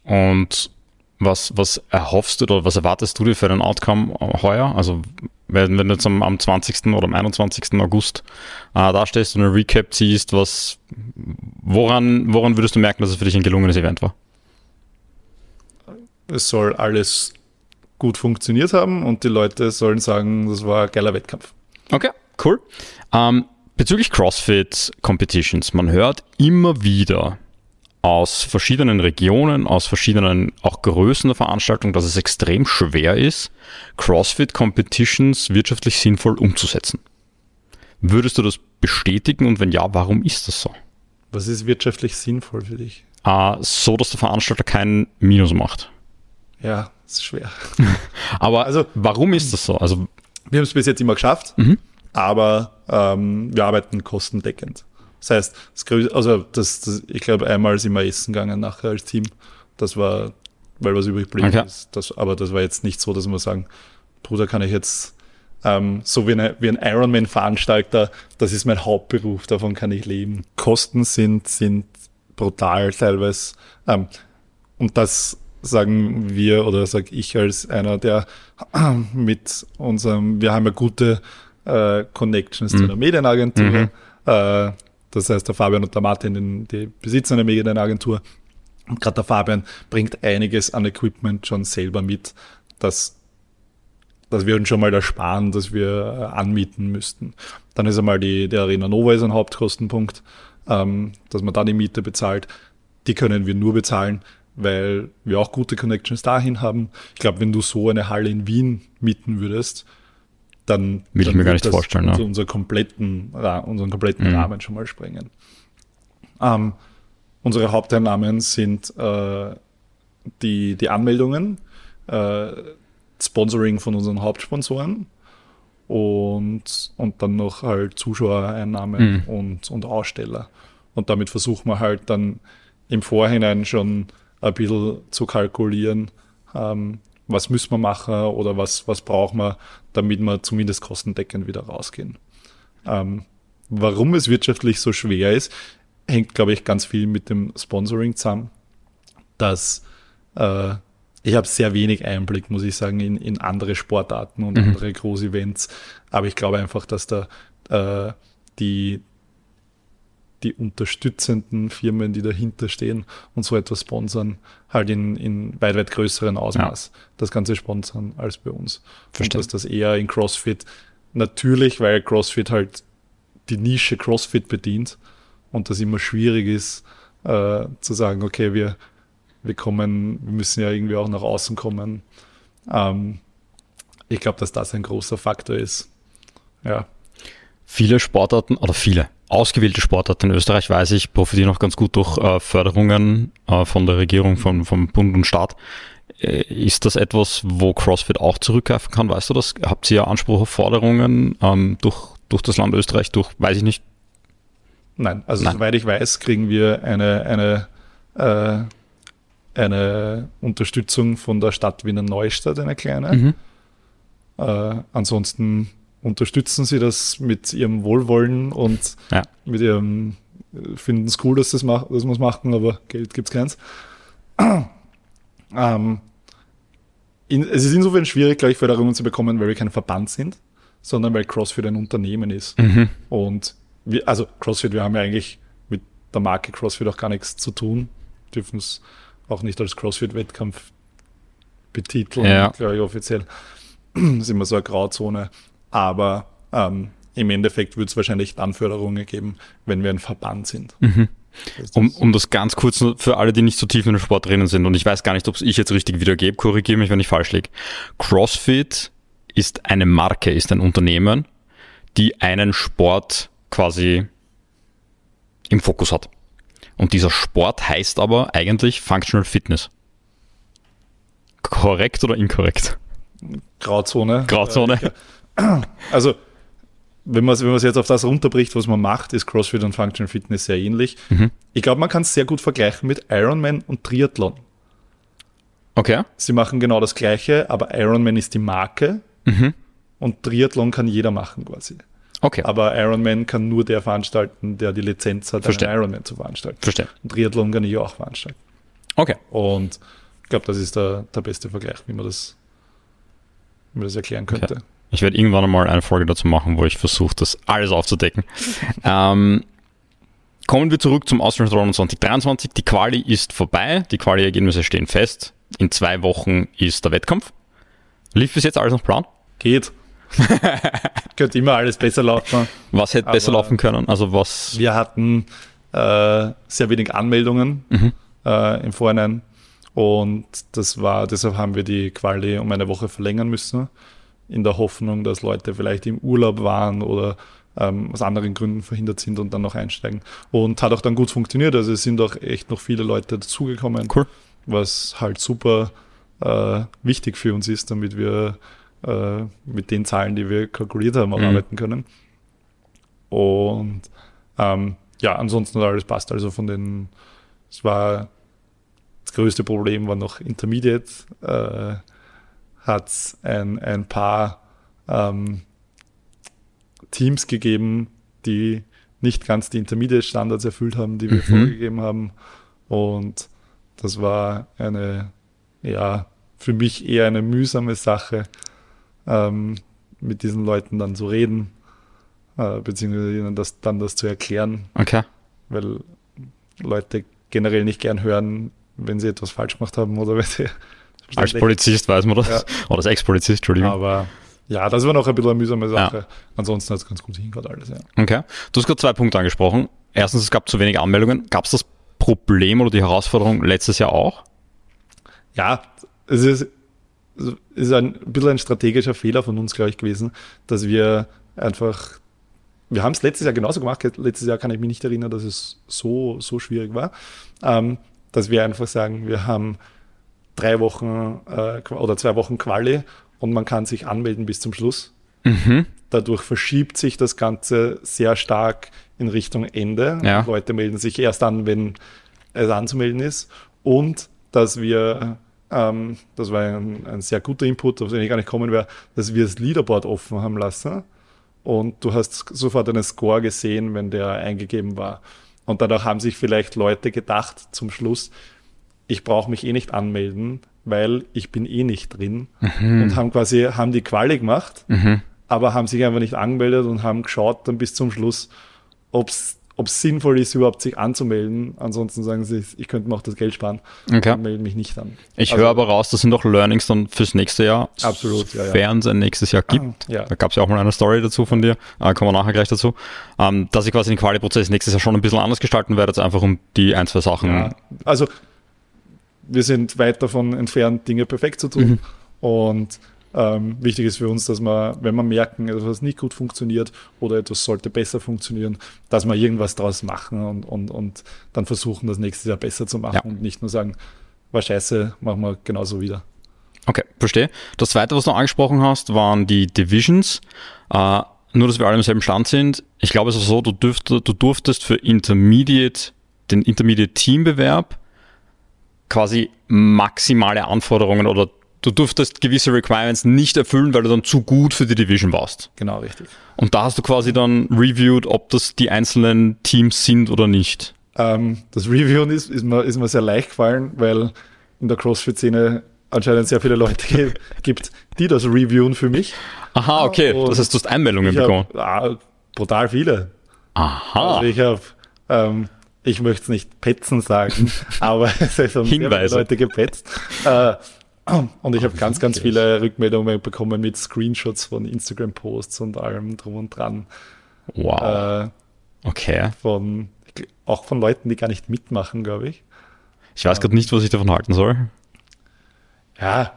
Und was, was erhoffst du oder was erwartest du dir für den Outcome heuer? Also wenn, wenn du jetzt am, am 20. oder am 21. August äh, da stehst und ein Recap ziehst, was, woran, woran würdest du merken, dass es für dich ein gelungenes Event war? Es soll alles gut funktioniert haben und die Leute sollen sagen, das war ein geiler Wettkampf. Okay, cool. Ähm, bezüglich CrossFit Competitions, man hört immer wieder, aus verschiedenen Regionen, aus verschiedenen auch Größen der Veranstaltung, dass es extrem schwer ist, CrossFit Competitions wirtschaftlich sinnvoll umzusetzen. Würdest du das bestätigen und wenn ja, warum ist das so? Was ist wirtschaftlich sinnvoll für dich? Uh, so, dass der Veranstalter keinen Minus macht. Ja, ist schwer. aber also, warum ist das so? Also, wir haben es bis jetzt immer geschafft, mhm. aber ähm, wir arbeiten kostendeckend. Das heißt, das, also das, das, ich glaube, einmal sind wir essen gegangen nachher als Team. Das war, weil was übrig blieb okay. ist. Das, aber das war jetzt nicht so, dass wir sagen, Bruder, kann ich jetzt ähm, so wie, eine, wie ein Ironman-Veranstalter, das ist mein Hauptberuf, davon kann ich leben. Kosten sind, sind brutal teilweise. Ähm, und das sagen wir oder sage ich als einer, der mit unserem, wir haben ja gute äh, Connections mhm. zu einer Medienagentur. Mhm. Äh, das heißt, der Fabian und der Martin, die Besitzer einer Medienagentur, und gerade der Fabian bringt einiges an Equipment schon selber mit, dass, dass wir uns schon mal ersparen, dass wir äh, anmieten müssten. Dann ist einmal die, die Arena Nova ist ein Hauptkostenpunkt, ähm, dass man da die Miete bezahlt. Die können wir nur bezahlen, weil wir auch gute Connections dahin haben. Ich glaube, wenn du so eine Halle in Wien mieten würdest, dann will dann ich mir gar nicht vorstellen. Unser, unser kompletten, unseren kompletten mhm. Rahmen schon mal sprengen. Ähm, unsere Haupteinnahmen sind äh, die, die Anmeldungen, äh, Sponsoring von unseren Hauptsponsoren und, und dann noch halt Zuschauereinnahmen mhm. und, und Aussteller. Und damit versuchen wir halt dann im Vorhinein schon ein bisschen zu kalkulieren, ähm, was müssen wir machen oder was, was brauchen wir, damit wir zumindest kostendeckend wieder rausgehen. Ähm, warum es wirtschaftlich so schwer ist, hängt, glaube ich, ganz viel mit dem Sponsoring zusammen, dass äh, ich habe sehr wenig Einblick, muss ich sagen, in, in andere Sportarten und mhm. andere Groß-Events. Aber ich glaube einfach, dass da äh, die, die unterstützenden Firmen, die dahinter stehen und so etwas sponsern, halt in, in weit, weit größeren Ausmaß ja. das Ganze sponsern als bei uns. Verstehe. Und dass das eher in CrossFit natürlich, weil CrossFit halt die Nische CrossFit bedient und das immer schwierig ist, äh, zu sagen, okay, wir, wir kommen, wir müssen ja irgendwie auch nach außen kommen. Ähm, ich glaube, dass das ein großer Faktor ist. Ja. Viele Sportarten oder viele ausgewählte Sportarten in Österreich, weiß ich, profitieren auch ganz gut durch äh, Förderungen äh, von der Regierung, von, vom Bund und Staat. Äh, ist das etwas, wo CrossFit auch zurückgreifen kann? Weißt du das? Habt ihr Anspruch auf Forderungen ähm, durch, durch das Land Österreich, durch, weiß ich nicht? Nein, also Nein. soweit ich weiß, kriegen wir eine, eine, äh, eine Unterstützung von der Stadt Wiener Neustadt, eine kleine. Mhm. Äh, ansonsten unterstützen sie das mit ihrem Wohlwollen und ja. mit ihrem, äh, finden es cool, dass, das mach, dass wir es machen, aber Geld gibt es keins. ähm, in, es ist insofern schwierig, glaube ich, Förderungen zu bekommen, weil wir kein Verband sind, sondern weil CrossFit ein Unternehmen ist. Mhm. Und wir, also CrossFit, wir haben ja eigentlich mit der Marke CrossFit auch gar nichts zu tun, dürfen es auch nicht als CrossFit-Wettkampf betiteln, ja. glaube ich, offiziell. Das ist immer so eine Grauzone. Aber ähm, im Endeffekt wird es wahrscheinlich dann Förderungen geben, wenn wir ein Verband sind. Mhm. Um, um das ganz kurz für alle, die nicht so tief in den Sport drinnen sind, und ich weiß gar nicht, ob es ich jetzt richtig wiedergebe, korrigiere mich, wenn ich falsch liege. CrossFit ist eine Marke, ist ein Unternehmen, die einen Sport quasi im Fokus hat. Und dieser Sport heißt aber eigentlich Functional Fitness. Korrekt oder inkorrekt? Grauzone. Grauzone. Also, wenn man es wenn jetzt auf das runterbricht, was man macht, ist CrossFit und Functional Fitness sehr ähnlich. Mhm. Ich glaube, man kann es sehr gut vergleichen mit Ironman und Triathlon. Okay. Sie machen genau das Gleiche, aber Ironman ist die Marke mhm. und Triathlon kann jeder machen quasi. Okay. Aber Ironman kann nur der veranstalten, der die Lizenz hat, Verstehe. einen Ironman zu veranstalten. Verstehe. Und Triathlon kann ich auch veranstalten. Okay. Und ich glaube, das ist der, der beste Vergleich, wie man das, wie man das erklären könnte. Okay. Ich werde irgendwann einmal eine Folge dazu machen, wo ich versuche, das alles aufzudecken. ähm, kommen wir zurück zum Austrian Throne 2023. Die Quali ist vorbei. Die Quali-Ergebnisse stehen fest. In zwei Wochen ist der Wettkampf. Lief bis jetzt alles nach Plan? Geht. Könnte immer alles besser laufen. Was hätte besser laufen können? Also was? Wir hatten äh, sehr wenig Anmeldungen mhm. äh, im Vorhinein. Und das war, deshalb haben wir die Quali um eine Woche verlängern müssen in der Hoffnung, dass Leute vielleicht im Urlaub waren oder ähm, aus anderen Gründen verhindert sind und dann noch einsteigen. Und hat auch dann gut funktioniert. Also es sind auch echt noch viele Leute dazugekommen, cool. was halt super äh, wichtig für uns ist, damit wir äh, mit den Zahlen, die wir kalkuliert haben, auch mhm. arbeiten können. Und ähm, ja, ansonsten hat alles passt. Also von den, es war das größte Problem war noch Intermediate. Äh, hat es ein, ein paar ähm, Teams gegeben, die nicht ganz die Intermediate-Standards erfüllt haben, die wir mhm. vorgegeben haben. Und das war eine, ja, für mich eher eine mühsame Sache, ähm, mit diesen Leuten dann zu reden, äh, beziehungsweise ihnen das, dann das zu erklären. Okay. Weil Leute generell nicht gern hören, wenn sie etwas falsch gemacht haben oder wenn sie als Polizist weiß man das. Ja. Oder als Ex-Polizist, Entschuldigung. Aber ja, das war noch ein bisschen eine mühsame Sache. Ja. Ansonsten hat es ganz gut hingehört alles, ja. Okay. Du hast gerade zwei Punkte angesprochen. Erstens, es gab zu wenig Anmeldungen. Gab es das Problem oder die Herausforderung letztes Jahr auch? Ja, es ist, es ist ein bisschen ein strategischer Fehler von uns, glaube ich, gewesen, dass wir einfach, wir haben es letztes Jahr genauso gemacht. Letztes Jahr kann ich mich nicht erinnern, dass es so, so schwierig war, ähm, dass wir einfach sagen, wir haben drei Wochen äh, oder zwei Wochen Quali und man kann sich anmelden bis zum Schluss. Mhm. Dadurch verschiebt sich das Ganze sehr stark in Richtung Ende. Ja. Leute melden sich erst an, wenn es anzumelden ist. Und dass wir, ähm, das war ein, ein, sehr guter Input, auf den ich gar nicht kommen wäre, dass wir das Leaderboard offen haben lassen. Und du hast sofort einen Score gesehen, wenn der eingegeben war. Und dadurch haben sich vielleicht Leute gedacht zum Schluss, ich brauche mich eh nicht anmelden, weil ich bin eh nicht drin mhm. und haben quasi haben die Quali gemacht, mhm. aber haben sich einfach nicht angemeldet und haben geschaut dann bis zum Schluss, ob es sinnvoll ist, überhaupt sich anzumelden. Ansonsten sagen sie, ich könnte mir auch das Geld sparen okay. und melde mich nicht an. Ich also, höre aber raus, das sind doch Learnings dann fürs nächste Jahr. Absolut, ja. Sofern es ein nächstes Jahr gibt. Ja. Da gab es ja auch mal eine Story dazu von dir, äh, kommen wir nachher gleich dazu. Ähm, dass ich quasi den Quali-Prozess nächstes Jahr schon ein bisschen anders gestalten werde, einfach um die ein, zwei Sachen. Ja. Also wir sind weit davon entfernt, Dinge perfekt zu tun. Mhm. Und ähm, wichtig ist für uns, dass man, wenn wir merken, etwas nicht gut funktioniert oder etwas sollte besser funktionieren, dass wir irgendwas daraus machen und, und, und dann versuchen, das nächste Jahr besser zu machen ja. und nicht nur sagen, war scheiße, machen wir genauso wieder. Okay, verstehe. Das zweite, was du angesprochen hast, waren die Divisions. Äh, nur, dass wir alle im selben Stand sind. Ich glaube, es ist so, du, dürft, du durftest für Intermediate, den Intermediate Teambewerb quasi maximale Anforderungen oder du durftest gewisse Requirements nicht erfüllen, weil du dann zu gut für die Division warst. Genau, richtig. Und da hast du quasi dann reviewed, ob das die einzelnen Teams sind oder nicht. Ähm, das Reviewen ist, ist, mir, ist mir sehr leicht gefallen, weil in der CrossFit-Szene anscheinend sehr viele Leute gibt, die das reviewen für mich. Aha, okay. Und das heißt, du hast Einmeldungen bekommen. Hab, ah, brutal viele. Aha. Also ich habe ähm, ich möchte es nicht petzen sagen, aber es haben Hinweise. Leute gepetzt. Äh, und ich habe ganz, ganz viele Rückmeldungen bekommen mit Screenshots von Instagram-Posts und allem drum und dran. Wow. Äh, okay. Von, auch von Leuten, die gar nicht mitmachen, glaube ich. Ich weiß gerade nicht, was ich davon halten soll. Ja,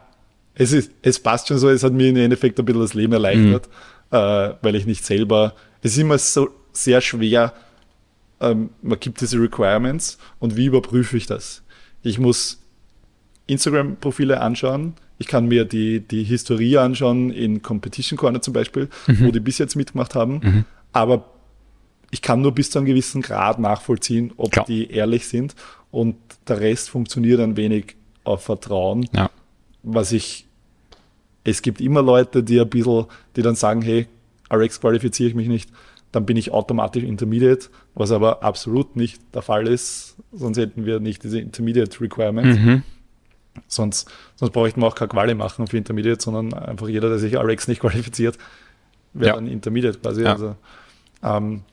es, ist, es passt schon so, es hat mir im Endeffekt ein bisschen das Leben erleichtert, mhm. äh, weil ich nicht selber, es ist immer so sehr schwer, ähm, man gibt diese Requirements und wie überprüfe ich das? Ich muss Instagram-Profile anschauen, ich kann mir die, die Historie anschauen in Competition Corner zum Beispiel, mhm. wo die bis jetzt mitgemacht haben, mhm. aber ich kann nur bis zu einem gewissen Grad nachvollziehen, ob Klar. die ehrlich sind und der Rest funktioniert ein wenig auf Vertrauen, ja. was ich es gibt immer Leute, die ein bisschen, die dann sagen, hey, RX qualifiziere ich mich nicht, dann bin ich automatisch Intermediate, was aber absolut nicht der Fall ist, sonst hätten wir nicht diese Intermediate Requirements. Mhm. Sonst, sonst bräuchten wir auch keine Quali machen für Intermediate, sondern einfach jeder, der sich RX nicht qualifiziert, wäre ja. dann Intermediate quasi. Ja. Also, ähm,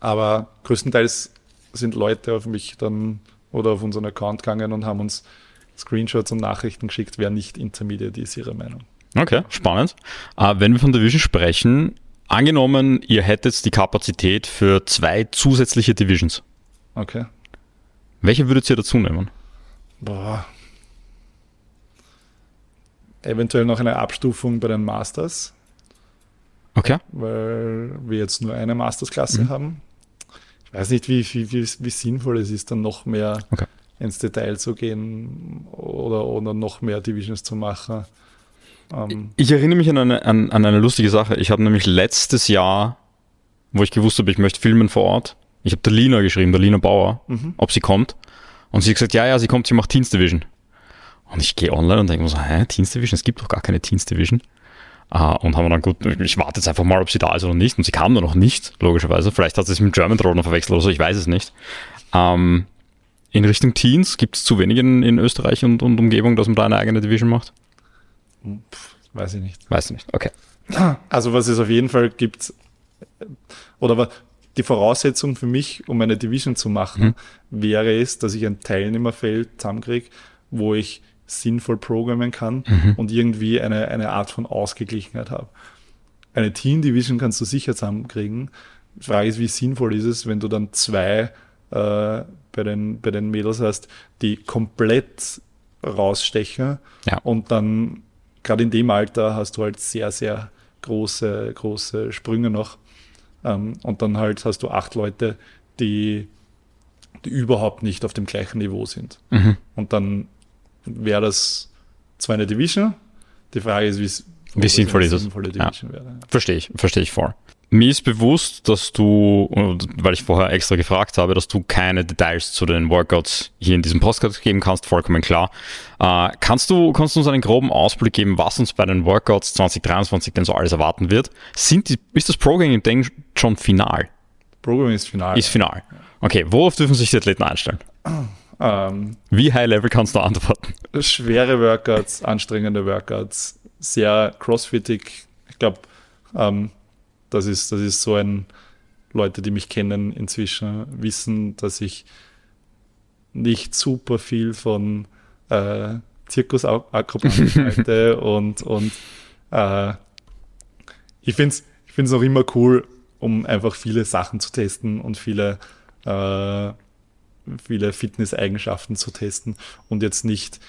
aber größtenteils sind Leute auf mich dann oder auf unseren Account gegangen und haben uns Screenshots und Nachrichten geschickt, wer nicht Intermediate ist, ihre Meinung. Okay, spannend. Uh, wenn wir von Division sprechen, angenommen, ihr hättet die Kapazität für zwei zusätzliche Divisions. Okay. Welche würdet ihr dazu nehmen? Boah. Eventuell noch eine Abstufung bei den Masters. Okay. Weil wir jetzt nur eine Mastersklasse mhm. haben. Ich weiß nicht, wie, wie, wie, wie, sinnvoll es ist, dann noch mehr okay ins Detail zu gehen oder, oder noch mehr Divisions zu machen. Ähm ich erinnere mich an eine, an, an eine lustige Sache. Ich habe nämlich letztes Jahr, wo ich gewusst habe, ich möchte filmen vor Ort, ich habe der Lina geschrieben, der Lina Bauer, mhm. ob sie kommt. Und sie hat gesagt, ja, ja, sie kommt, sie macht Teens Division. Und ich gehe online und denke mir so, hä, Teens Division? Es gibt doch gar keine Teens Division. Uh, und haben wir dann gut, ich warte jetzt einfach mal, ob sie da ist oder nicht. Und sie kam dann noch nicht, logischerweise. Vielleicht hat sie es mit German Throne verwechselt oder so, ich weiß es nicht. Um, ähm, in Richtung Teens gibt es zu wenig in, in Österreich und, und, Umgebung, dass man da eine eigene Division macht? Pff, weiß ich nicht. Weiß ich nicht, okay. Also was es auf jeden Fall gibt, oder die Voraussetzung für mich, um eine Division zu machen, mhm. wäre es, dass ich ein Teilnehmerfeld zusammenkriege, wo ich sinnvoll programmen kann mhm. und irgendwie eine, eine Art von Ausgeglichenheit habe. Eine Team-Division kannst du sicher zusammenkriegen. Die Frage ist, wie sinnvoll ist es, wenn du dann zwei äh, bei, den, bei den Mädels hast, die komplett rausstechen ja. und dann gerade in dem Alter hast du halt sehr, sehr große, große Sprünge noch. Ähm, und dann halt hast du acht Leute, die, die überhaupt nicht auf dem gleichen Niveau sind. Mhm. Und dann wäre das zwar eine Division, die Frage ist, wie, wie sinnvoll ist es? Ja. Verstehe ich, verstehe ich voll. Mir ist bewusst, dass du, weil ich vorher extra gefragt habe, dass du keine Details zu den Workouts hier in diesem Podcast geben kannst, vollkommen klar. Äh, kannst, du, kannst du uns einen groben Ausblick geben, was uns bei den Workouts 2023 denn so alles erwarten wird? Sind die, ist das Programming denn schon final? Programming ist final. Ist final. Okay, worauf dürfen sich die Athleten einstellen? Ähm, Wie high level kannst du antworten? Schwere Workouts, anstrengende Workouts, sehr crossfittig. Ich glaube, ähm, das ist, das ist so ein, Leute, die mich kennen inzwischen, wissen, dass ich nicht super viel von äh, Zirkusakrobatik halte und, und äh, ich finde es ich find's auch immer cool, um einfach viele Sachen zu testen und viele, äh, viele Fitness-Eigenschaften zu testen und jetzt nicht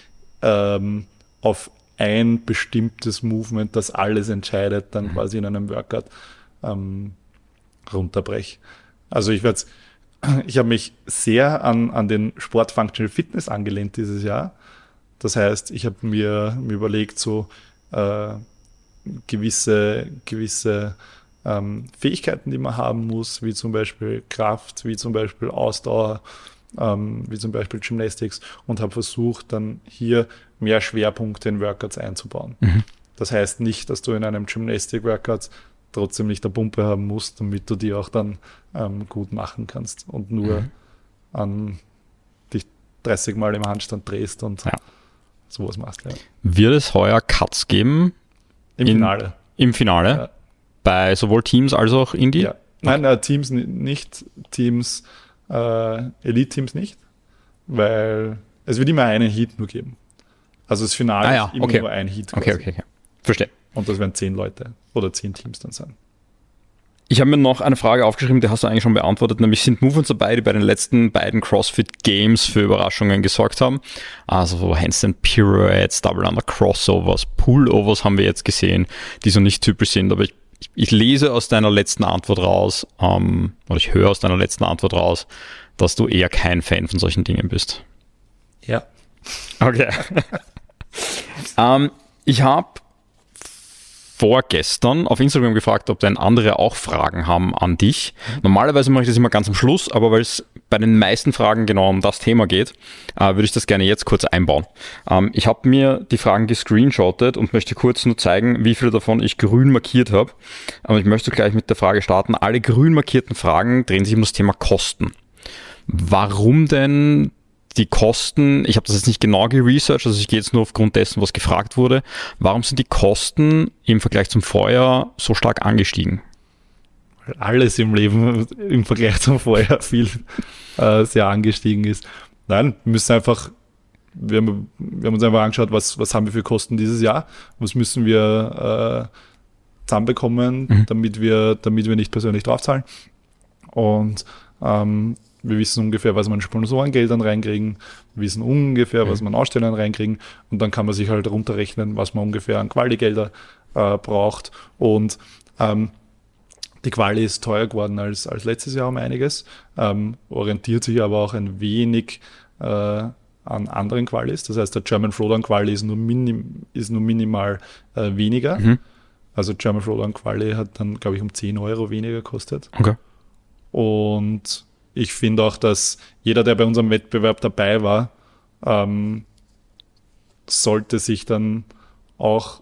ähm, auf ein bestimmtes Movement, das alles entscheidet, dann mhm. quasi in einem Workout ähm, runterbreche. Also ich werde ich habe mich sehr an, an den Sport Functional Fitness angelehnt dieses Jahr. Das heißt, ich habe mir, mir überlegt, so äh, gewisse, gewisse ähm, Fähigkeiten, die man haben muss, wie zum Beispiel Kraft, wie zum Beispiel Ausdauer, ähm, wie zum Beispiel Gymnastics und habe versucht, dann hier mehr Schwerpunkte in Workouts einzubauen. Mhm. Das heißt nicht, dass du in einem Gymnastic Workout trotzdem nicht eine Pumpe haben musst, damit du die auch dann ähm, gut machen kannst und nur mhm. an dich 30 Mal im Handstand drehst und ja. sowas machst. Ja. Wird es heuer Cuts geben? Im in, Finale. Im Finale? Ja. Bei sowohl Teams als auch Indie? Ja. Nein, äh, Teams nicht, Teams, äh, Elite-Teams nicht, weil es wird immer einen Heat nur geben. Also das Finale ah, ja. ist immer okay. nur ein Heat. Quasi. Okay, okay, okay. Verstehe. Und das werden zehn Leute oder zehn Teams dann sein. ich habe mir noch eine Frage aufgeschrieben, die hast du eigentlich schon beantwortet, nämlich sind Movements dabei, die bei den letzten beiden CrossFit Games für Überraschungen gesorgt haben. Also so Handstand Pirouettes, Double Under Crossovers, Pullovers haben wir jetzt gesehen, die so nicht typisch sind, aber ich, ich lese aus deiner letzten Antwort raus, ähm, oder ich höre aus deiner letzten Antwort raus, dass du eher kein Fan von solchen Dingen bist. Ja. Okay. ähm, ich habe vorgestern auf Instagram gefragt, ob denn andere auch Fragen haben an dich. Normalerweise mache ich das immer ganz am Schluss, aber weil es bei den meisten Fragen genau um das Thema geht, äh, würde ich das gerne jetzt kurz einbauen. Ähm, ich habe mir die Fragen gescreenshottet und möchte kurz nur zeigen, wie viele davon ich grün markiert habe. Aber ich möchte gleich mit der Frage starten. Alle grün markierten Fragen drehen sich um das Thema Kosten. Warum denn die Kosten, ich habe das jetzt nicht genau geresearched, also ich gehe jetzt nur aufgrund dessen, was gefragt wurde. Warum sind die Kosten im Vergleich zum Vorjahr so stark angestiegen? Weil alles im Leben im Vergleich zum Vorjahr viel äh, sehr angestiegen ist. Nein, wir müssen einfach, wir haben, wir haben uns einfach angeschaut, was, was haben wir für Kosten dieses Jahr, was müssen wir äh, zusammenbekommen, mhm. damit, wir, damit wir nicht persönlich draufzahlen. Und ähm, wir wissen ungefähr, was man Sponsorengeldern reinkriegen, wir wissen ungefähr, was man Ausstellern reinkriegen und dann kann man sich halt runterrechnen, was man ungefähr an Quali-Gelder äh, braucht. Und ähm, die Quali ist teuer geworden als, als letztes Jahr um einiges, ähm, orientiert sich aber auch ein wenig äh, an anderen Qualis. Das heißt, der German Throwdown Quali ist nur, minim, ist nur minimal äh, weniger. Mhm. Also German Throwdown Quali hat dann, glaube ich, um 10 Euro weniger gekostet. Okay. Und ich finde auch, dass jeder, der bei unserem Wettbewerb dabei war, ähm, sollte sich dann auch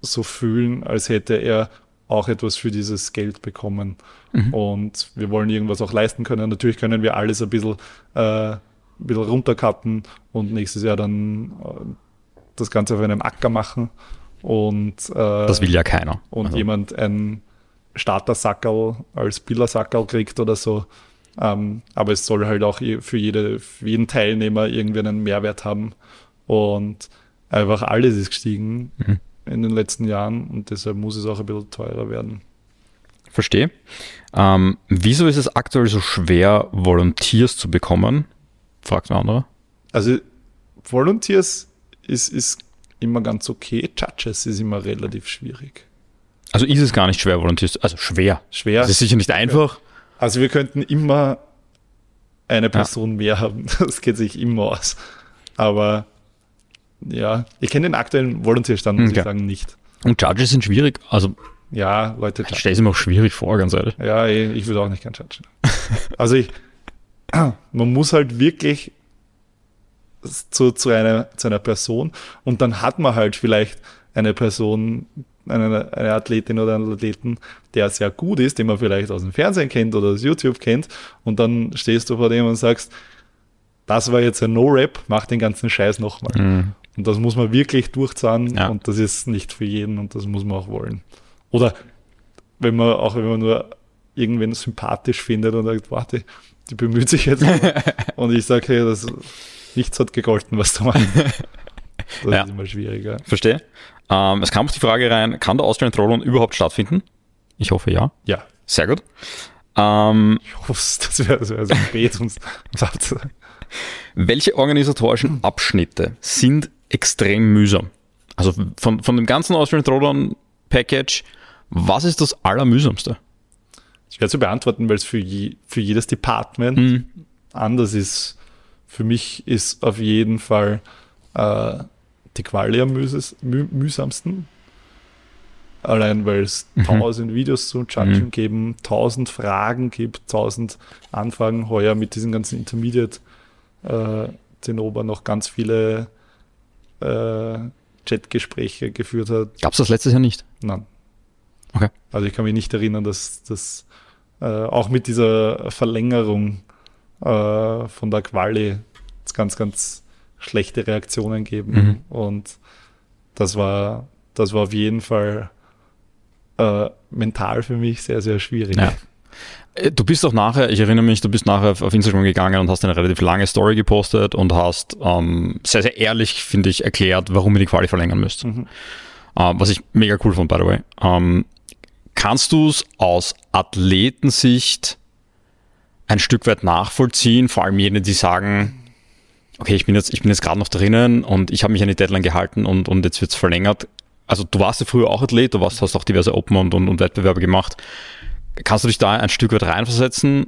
so fühlen, als hätte er auch etwas für dieses Geld bekommen. Mhm. Und wir wollen irgendwas auch leisten können. Natürlich können wir alles ein bisschen, äh, ein bisschen runtercutten und nächstes Jahr dann äh, das Ganze auf einem Acker machen. Und, äh, das will ja keiner. Und also. jemand ein Starter-Sackerl als Biller-Sackerl kriegt oder so. Ähm, aber es soll halt auch für, jede, für jeden Teilnehmer irgendwie einen Mehrwert haben. Und einfach alles ist gestiegen mhm. in den letzten Jahren und deshalb muss es auch ein bisschen teurer werden. Verstehe. Ähm, wieso ist es aktuell so schwer, Volunteers zu bekommen? Fragt ein anderer. Also Volunteers ist, ist immer ganz okay. Judges ist immer relativ schwierig. Also ist es gar nicht schwer, Volunteers, also schwer. Schwer. Es ist sicher nicht einfach. Also wir könnten immer eine Person ja. mehr haben. Das geht sich immer aus. Aber ja, ich kenne den aktuellen Volunteerstand, muss okay. ich sagen, nicht. Und Judges sind schwierig. Also ja, Leute. Ich stelle es mir auch schwierig vor, ganz ehrlich. Ja, ich, ich würde auch nicht gern judgen. also ich, man muss halt wirklich zu, zu, einer, zu einer Person und dann hat man halt vielleicht eine Person, eine, eine Athletin oder einen Athleten, der sehr gut ist, den man vielleicht aus dem Fernsehen kennt oder aus YouTube kennt, und dann stehst du vor dem und sagst, das war jetzt ein No-Rap, mach den ganzen Scheiß nochmal. Mhm. Und das muss man wirklich durchzahlen ja. und das ist nicht für jeden und das muss man auch wollen. Oder wenn man auch wenn man nur irgendwen sympathisch findet und sagt, warte, die bemüht sich jetzt und ich sage, hey, das, nichts hat gegolten, was du machst. Das ja. ist immer schwieriger. Verstehe. Ähm, es kam auch die Frage rein, kann der Austrian Throwdown überhaupt stattfinden? Ich hoffe ja. Ja. Sehr gut. Ähm, ich hoffe, das wäre wär so ein Bet, um Welche organisatorischen Abschnitte sind extrem mühsam? Also von, von dem ganzen Austrian Throwdown Package, was ist das Allermühsamste? Schwer zu beantworten, weil es für, je, für jedes Department mhm. anders ist. Für mich ist auf jeden Fall äh, die Quali am müh, mühsamsten. Allein weil es mhm. tausend Videos zu Judgen mhm. geben, tausend Fragen gibt, tausend Anfragen. Heuer mit diesen ganzen Intermediate äh, Zinnober noch ganz viele äh, Chatgespräche geführt hat. Gab es das letztes Jahr nicht? Nein. Okay. Also ich kann mich nicht erinnern, dass das äh, auch mit dieser Verlängerung äh, von der Quali ganz, ganz schlechte Reaktionen geben. Mhm. Und das war, das war auf jeden Fall äh, mental für mich sehr, sehr schwierig. Ja. Äh, du bist auch nachher, ich erinnere mich, du bist nachher auf Instagram gegangen und hast eine relativ lange Story gepostet und hast ähm, sehr, sehr ehrlich, finde ich, erklärt, warum ihr die Quali verlängern müsst. Mhm. Äh, was ich mega cool fand, by the way. Ähm, kannst du es aus Athletensicht ein Stück weit nachvollziehen, vor allem jene, die sagen, okay, ich bin jetzt, ich bin jetzt gerade noch drinnen und ich habe mich an die Deadline gehalten und, und jetzt wird's verlängert. Also du warst ja früher auch Athlet, du warst, hast auch diverse Open und, und, und Wettbewerbe gemacht. Kannst du dich da ein Stück weit reinversetzen?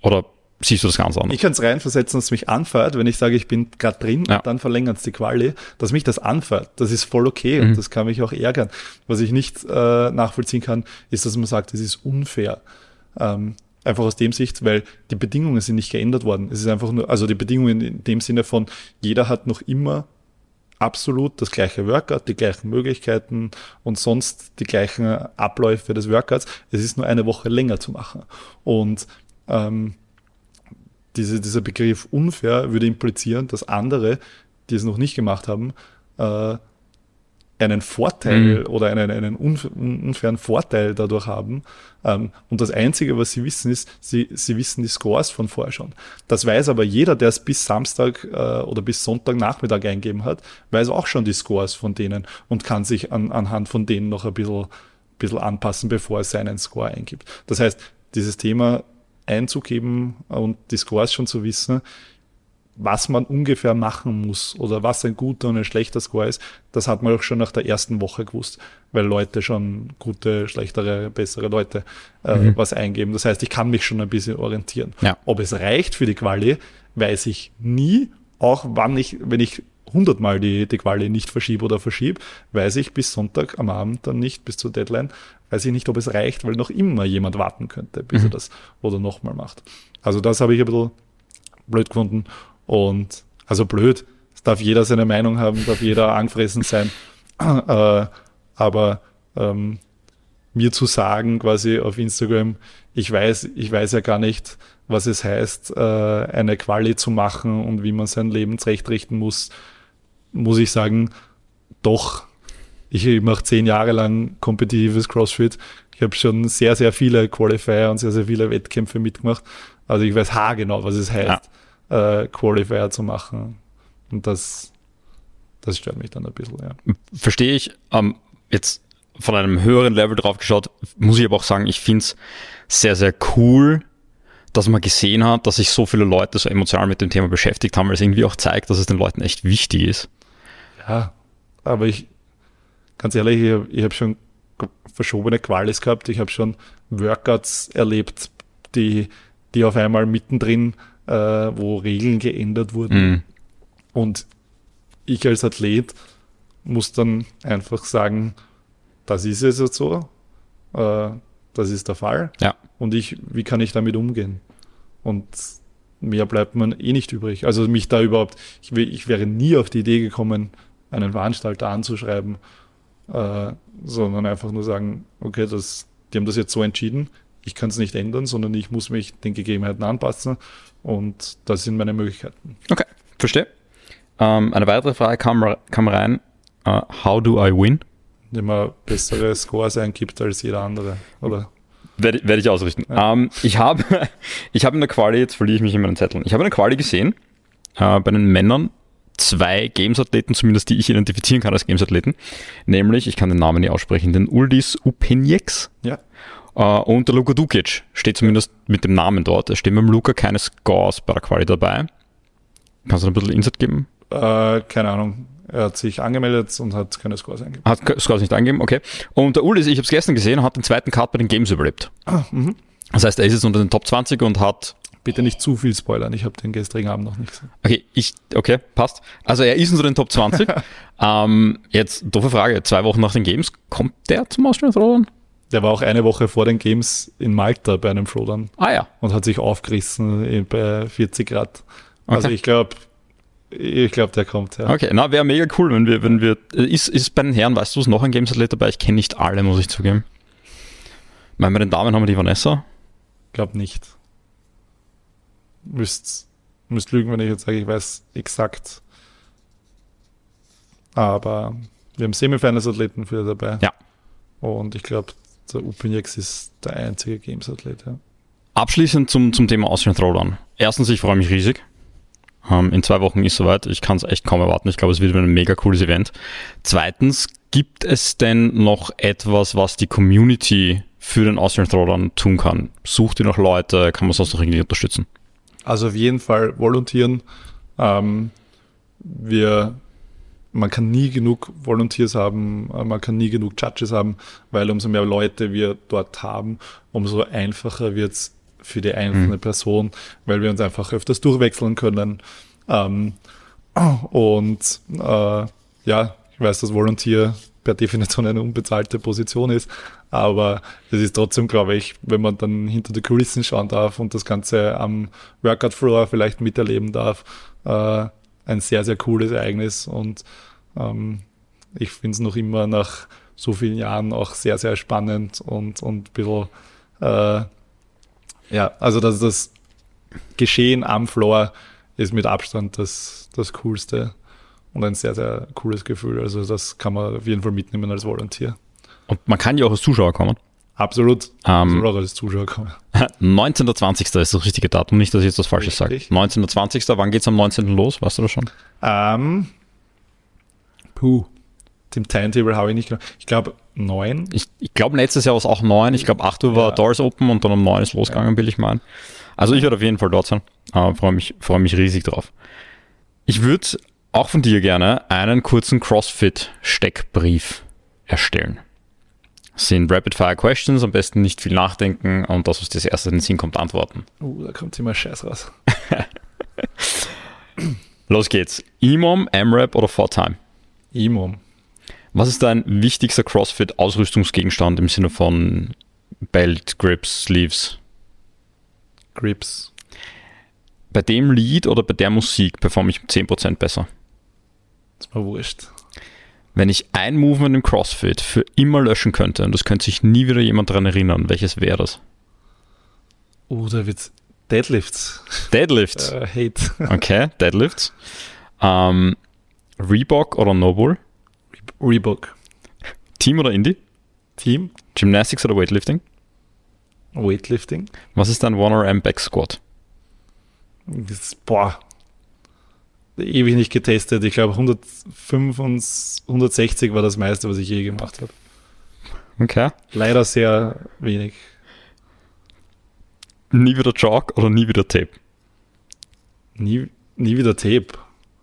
Oder siehst du das ganz anders? Ich kann es reinversetzen, dass es mich anfeuert, wenn ich sage, ich bin gerade drin Ja. und dann verlängert es die Quali, dass mich das anfeuert. Das ist voll okay Mhm. und das kann mich auch ärgern. Was ich nicht äh, nachvollziehen kann, ist, dass man sagt, es ist unfair. Ähm, einfach aus dem Sicht, weil die Bedingungen sind nicht geändert worden. Es ist einfach nur, also die Bedingungen in dem Sinne von, jeder hat noch immer absolut das gleiche Workout, die gleichen Möglichkeiten und sonst die gleichen Abläufe des Workouts. Es ist nur eine Woche länger zu machen. Und ähm, diese, dieser Begriff unfair würde implizieren, dass andere, die es noch nicht gemacht haben, äh, einen Vorteil Mhm. oder einen, einen unf- un- unfairen Vorteil dadurch haben. Ähm, und das Einzige, was sie wissen, ist, sie, sie wissen die Scores von vorher schon. Das weiß aber jeder, der es bis Samstag äh, oder bis Sonntagnachmittag eingeben hat, weiß auch schon die Scores von denen und kann sich an, anhand von denen noch ein bisschen, bisschen anpassen, bevor er seinen Score eingibt. Das heißt, dieses Thema einzugeben und die Scores schon zu wissen, was man ungefähr machen muss oder was ein guter und ein schlechter Score ist, das hat man auch schon nach der ersten Woche gewusst, weil Leute schon gute, schlechtere, bessere Leute äh, was eingeben. Das heißt, ich kann mich schon ein bisschen orientieren. Ja. Ob es reicht für die Quali, weiß ich nie, auch wann ich, wenn ich hundertmal die, die Quali nicht verschiebe oder verschiebe, weiß ich bis Sonntag am Abend dann nicht, bis zur Deadline, weiß ich nicht, ob es reicht, weil noch immer jemand warten könnte, bis er das oder nochmal macht. Also das habe ich ein bisschen blöd gefunden. Und also blöd, es darf jeder seine Meinung haben, darf jeder angefressen sein. äh, aber ähm, mir zu sagen, quasi auf Instagram, ich weiß, ich weiß ja gar nicht, was es heißt, äh, eine Quali zu machen und wie man sein Leben zurechtrichten muss, muss ich sagen, doch. Ich mache zehn Jahre lang kompetitives CrossFit. Ich habe schon sehr, sehr viele Qualifier und sehr, sehr viele Wettkämpfe mitgemacht. Also ich weiß haargenau, was es heißt, äh, Qualifier zu machen. Und das, das stört mich dann ein bisschen, ja. Verstehe ich. Ähm, jetzt von einem höheren Level drauf geschaut, muss ich aber auch sagen, ich finde es sehr, sehr cool, dass man gesehen hat, dass sich so viele Leute so emotional mit dem Thema beschäftigt haben, weil es irgendwie auch zeigt, dass es den Leuten echt wichtig ist. Ja, aber ich, ganz ehrlich, ich habe ich hab schon verschobene Qualis gehabt. Ich habe schon Workouts erlebt, die, die auf einmal mittendrin, äh, wo Regeln geändert wurden. Mhm. Und ich als Athlet muss dann einfach sagen, das ist es jetzt so, äh, das ist der Fall. Ja. Und ich, wie kann ich damit umgehen? Und mehr bleibt man eh nicht übrig. Also mich da überhaupt, ich, ich wäre nie auf die Idee gekommen, einen Veranstalter anzuschreiben, äh, sondern einfach nur sagen, okay, das, die haben das jetzt so entschieden, ich kann es nicht ändern, sondern ich muss mich den Gegebenheiten anpassen und das sind meine Möglichkeiten. Okay, verstehe. Ähm, eine weitere Frage kam, kam rein. Äh, how do I win? Indem man bessere Scores eingibt als jeder andere. Oder? Werde, werde ich ausrichten. Ähm, ich habe ich habe in der Quali, jetzt verliere ich mich in meinen Zetteln, ich habe in der Quali gesehen, äh, bei den Männern zwei Games-Athleten, zumindest die ich identifizieren kann als Games-Athleten, nämlich, ich kann den Namen nicht aussprechen, den Uldis Upenjeks Ja. Äh, und der Luka Dukic steht zumindest mit dem Namen dort. Es stehen beim Luka keine Scores bei der Quali dabei. Kannst du ein bisschen Insight geben? Äh, keine Ahnung. Er hat sich angemeldet und hat keine Scores eingegeben. Hat Scores nicht eingegeben, okay. Und der Uldis, ich habe es gestern gesehen, hat den zweiten Cut bei den Games überlebt. Das heißt, er ist jetzt unter den Top 20 und hat Bitte nicht zu viel spoilern, ich habe den gestrigen Abend noch nicht gesehen. Okay, ich, okay, passt. Also er ist unter den Top 20. ähm, jetzt, doofe Frage, zwei Wochen nach den Games, kommt der zum Austrian Throwdown? Der war auch eine Woche vor den Games in Malta bei einem Throwdown Ah ja. und hat sich aufgerissen eh, bei 40 Grad. Also Okay. ich glaube, ich glaube, der kommt, ja. Okay, na, wäre mega cool, wenn wir, wenn wir, ist, ist bei den Herren, weißt du, ist noch ein Games-Athlet dabei? Ich kenne nicht alle, muss ich zugeben. Ich meine, bei den Damen haben wir die Vanessa. Glaube nicht. Müsst, müsst lügen, wenn ich jetzt sage, ich weiß exakt. Aber wir haben Semifinals-Athleten für dabei. Ja. Und ich glaube, der Upinjex ist der einzige Games-Athlet, ja. Abschließend zum, zum Thema Austrian Throwdown. Erstens, ich freue mich riesig. Ähm, in zwei Wochen ist soweit. Ich kann es echt kaum erwarten. Ich glaube, es wird ein mega cooles Event. Zweitens, Gibt es denn noch etwas, was die Community für den Austrian Throwdown tun kann? Sucht ihr noch Leute? Kann man sonst noch irgendwie unterstützen? Also auf jeden Fall volontieren. Ähm, wir, man kann nie genug Volunteers haben, äh, man kann nie genug Judges haben, weil umso mehr Leute wir dort haben, umso einfacher wird es für die einzelne mhm. Person, weil wir uns einfach öfters durchwechseln können. Ähm, und äh, ja, ich weiß, dass Volunteer per Definition eine unbezahlte Position ist, aber es ist trotzdem, glaube ich, wenn man dann hinter die Kulissen schauen darf und das Ganze am Workout Floor vielleicht miterleben darf, äh, ein sehr, sehr cooles Ereignis und ähm, ich finde es noch immer nach so vielen Jahren auch sehr, sehr spannend und, und ein bisschen, äh, ja, also das, das Geschehen am Floor ist mit Abstand das, das Coolste und ein sehr, sehr cooles Gefühl. Also das kann man auf jeden Fall mitnehmen als Volunteer. Und man kann ja auch als Zuschauer kommen. Absolut. Ähm, auch als Zuschauer kommen. 19.20. ist das richtige Datum, nicht, dass ich jetzt was Falsches sage. 19.20. Wann geht es am 19. los? Weißt du das schon? Ähm, puh. Dem Timetable habe ich nicht genau. Ich glaube, 9. Ich, ich glaube, letztes Jahr war es auch 9. Ich glaube, 8 Uhr war ja. Doors Open und dann um 9 ist losgegangen, ja. will ich meinen. Also ich werde auf jeden Fall dort sein. Äh, Freue mich, freu mich riesig drauf. Ich würde auch von dir gerne einen kurzen CrossFit-Steckbrief erstellen. Das sind Rapid-Fire Questions, am besten nicht viel nachdenken und das, was dir als erstes in den Sinn kommt, antworten. Uh, da kommt immer Scheiß raus. Los geht's. EMOM, MRAP oder 4Time? EMOM. Was ist dein wichtigster CrossFit-Ausrüstungsgegenstand im Sinne von Belt, Grips, Sleeves? Grips. Bei dem Lied oder bei der Musik performe ich 10% besser. Das ist mir wurscht. Wenn ich ein Movement im CrossFit für immer löschen könnte und es könnte sich nie wieder jemand daran erinnern, welches wäre das? Oh, da wird's Deadlifts. Deadlifts? Uh, hate. okay, Deadlifts. Um, Reebok oder Noble? Reebok. Team oder Indie? Team. Gymnastics oder Weightlifting? Weightlifting. Was ist dein 1RM Back Squat? Das, boah, ewig nicht getestet. Ich glaube 105 und 160 war das meiste, was ich je gemacht habe. Okay. Leider sehr wenig. Nie wieder Chalk oder nie wieder Tape? Nie, nie wieder Tape.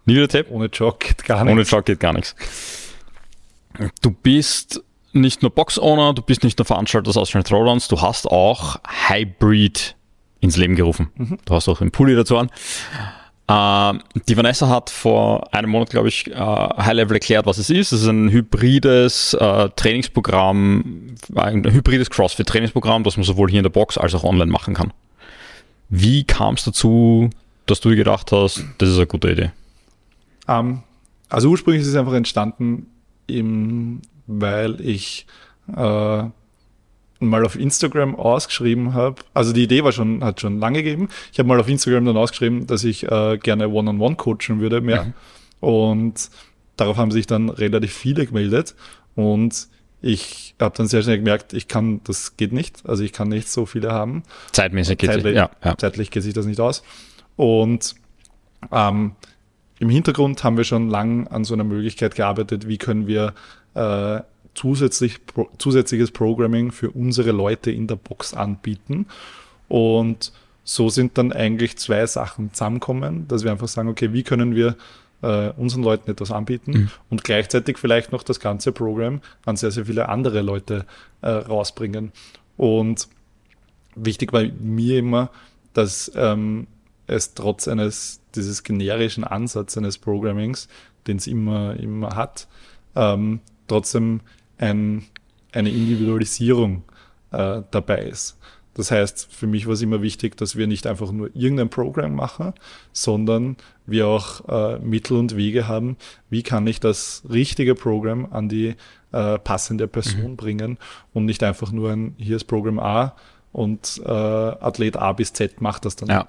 Nie wieder Tape? Ohne Chalk geht gar nichts. Ohne Chalk geht gar nichts. Du bist nicht nur Box-Owner, du bist nicht nur Veranstalter des Austrian Throwdowns, du hast auch Hybrid ins Leben gerufen. Mhm. Du hast auch den Pulli dazu an. Uh, die Vanessa hat vor einem Monat, glaube ich, uh, High Level erklärt, was es ist. Es ist ein hybrides uh, Trainingsprogramm, ein hybrides CrossFit-Trainingsprogramm, das man sowohl hier in der Box als auch online machen kann. Wie kam es dazu, dass du dir gedacht hast, das ist eine gute Idee? Um, ähm, also ursprünglich ist es einfach entstanden, weil ich mal auf Instagram ausgeschrieben habe, also die Idee war schon, hat schon lange gegeben. Ich habe mal auf Instagram dann ausgeschrieben, dass ich äh, gerne One-on-One coachen würde mehr. Mhm. Und darauf haben sich dann relativ viele gemeldet. Und ich habe dann sehr schnell gemerkt, ich kann, das geht nicht. Also ich kann nicht so viele haben. Zeitmäßig geht zeitlich, ja, ja. zeitlich geht sich das nicht aus. Und ähm, im Hintergrund haben wir schon lang an so einer Möglichkeit gearbeitet, wie können wir äh, zusätzlich, zusätzliches Programming für unsere Leute in der Box anbieten. Und so sind dann eigentlich zwei Sachen zusammenkommen, dass wir einfach sagen, okay, wie können wir äh, unseren Leuten etwas anbieten mhm. und gleichzeitig vielleicht noch das ganze Programm an sehr, sehr viele andere Leute äh, rausbringen. Und wichtig war mir immer, dass ähm, es trotz eines dieses generischen Ansatzes eines Programmings, den es immer, immer hat, ähm, trotzdem ein, eine Individualisierung äh, dabei ist. Das heißt, für mich war es immer wichtig, dass wir nicht einfach nur irgendein Programm machen, sondern wir auch äh, Mittel und Wege haben, wie kann ich das richtige Programm an die äh, passende Person mhm. bringen und nicht einfach nur ein, hier ist Programm A und äh, Athlet A bis Z macht das dann. Ja.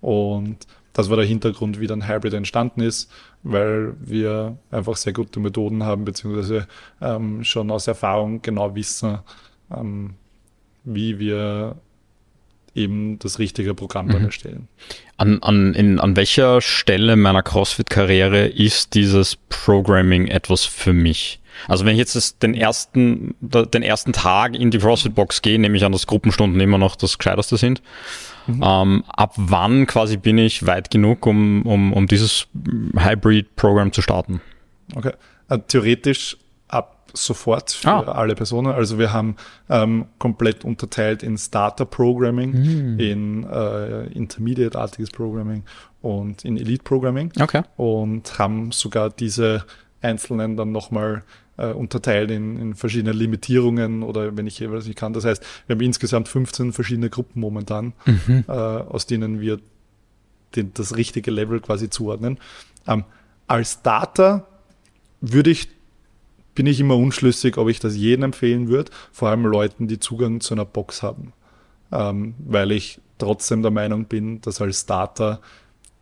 Und das war der Hintergrund, wie dann Hybrid entstanden ist, weil wir einfach sehr gute Methoden haben, beziehungsweise ähm, schon aus Erfahrung genau wissen, ähm, wie wir eben das richtige Programm dann mhm. erstellen. An, an, in, an welcher Stelle meiner CrossFit-Karriere ist dieses Programming etwas für mich? Also wenn ich jetzt den ersten, den ersten Tag in die CrossFit-Box gehe, nehme ich an, dass Gruppenstunden immer noch das Gescheiterste sind. Mhm. Ähm, ab wann quasi bin ich weit genug, um, um, um dieses Hybrid-Programm zu starten? Okay. Also theoretisch ab sofort für ah. alle Personen. Also wir haben ähm, komplett unterteilt in Starter Programming, mhm. in äh, Intermediate-artiges Programming und in Elite Programming. Okay. Und haben sogar diese einzelnen dann nochmal äh, unterteilt in, in verschiedene Limitierungen oder wenn ich jeweils nicht kann. Das heißt, wir haben insgesamt 15 verschiedene Gruppen momentan, mhm. äh, aus denen wir den, das richtige Level quasi zuordnen. Ähm, als Data würde ich, bin ich immer unschlüssig, ob ich das jedem empfehlen würde, vor allem Leuten, die Zugang zu einer Box haben. Ähm, weil ich trotzdem der Meinung bin, dass als Starter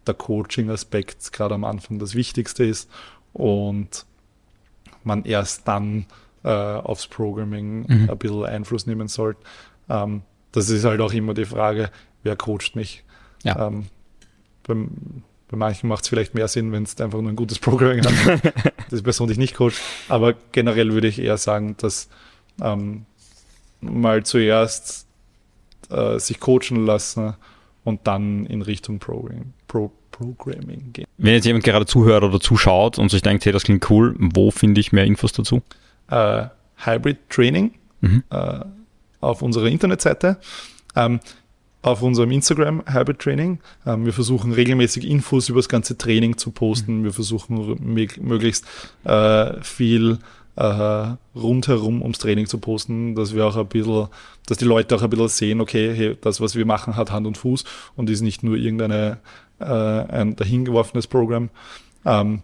der Coaching-Aspekt gerade am Anfang das Wichtigste ist und man erst dann äh, aufs Programming mhm. ein bisschen Einfluss nehmen sollte. Ähm, das ist halt auch immer die Frage, wer coacht mich. Ja. Ähm, beim, bei manchen macht es vielleicht mehr Sinn, wenn es einfach nur ein gutes Programming hat, das Person dich nicht coacht. Aber generell würde ich eher sagen, dass ähm, mal zuerst äh, sich coachen lassen und dann in Richtung Programming, Pro Programming gehen. Wenn jetzt jemand gerade zuhört oder zuschaut und sich denkt, hey, das klingt cool, wo finde ich mehr Infos dazu? Äh, Hybrid Training mhm. äh, auf unserer Internetseite. Ähm, auf unserem Instagram Hybrid Training. Ähm, wir versuchen regelmäßig Infos über das ganze Training zu posten. Mhm. Wir versuchen möglichst äh, viel äh, rundherum ums Training zu posten, dass wir auch ein bisschen, dass die Leute auch ein bisschen sehen, okay, hey, das, was wir machen, hat Hand und Fuß und ist nicht nur irgendeine äh, ein dahingeworfenes Programm. Ähm,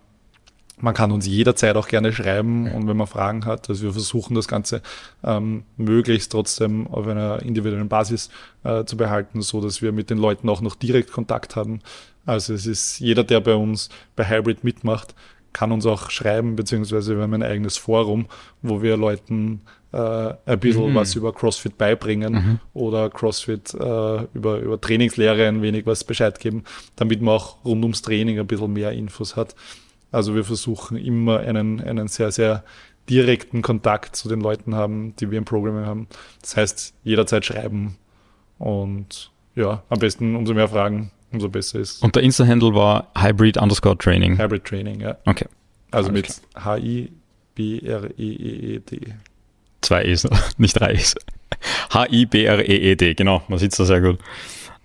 man kann uns jederzeit auch gerne schreiben und wenn man Fragen hat, also wir versuchen das Ganze ähm, möglichst trotzdem auf einer individuellen Basis äh, zu behalten, so dass wir mit den Leuten auch noch direkt Kontakt haben. Also es ist jeder, der bei uns bei Hybrid mitmacht, kann uns auch schreiben, beziehungsweise wir haben ein eigenes Forum, wo wir Leuten äh, ein bisschen mhm. was über CrossFit beibringen mhm. oder CrossFit äh, über, über Trainingslehre ein wenig was Bescheid geben, damit man auch rund ums Training ein bisschen mehr Infos hat. Also wir versuchen immer einen, einen sehr, sehr direkten Kontakt zu den Leuten haben, die wir im Programm haben. Das heißt, jederzeit schreiben und ja, am besten umso mehr Fragen, umso besser ist. Und der Insta-Handle war Hybrid underscore Training. Hybrid Training, ja. Okay. Also Alles mit H-I-B-R-E-E-E-D. Zwei E's, nicht drei E's. H-I-B-R-E-E-D, genau, man sieht es da sehr gut.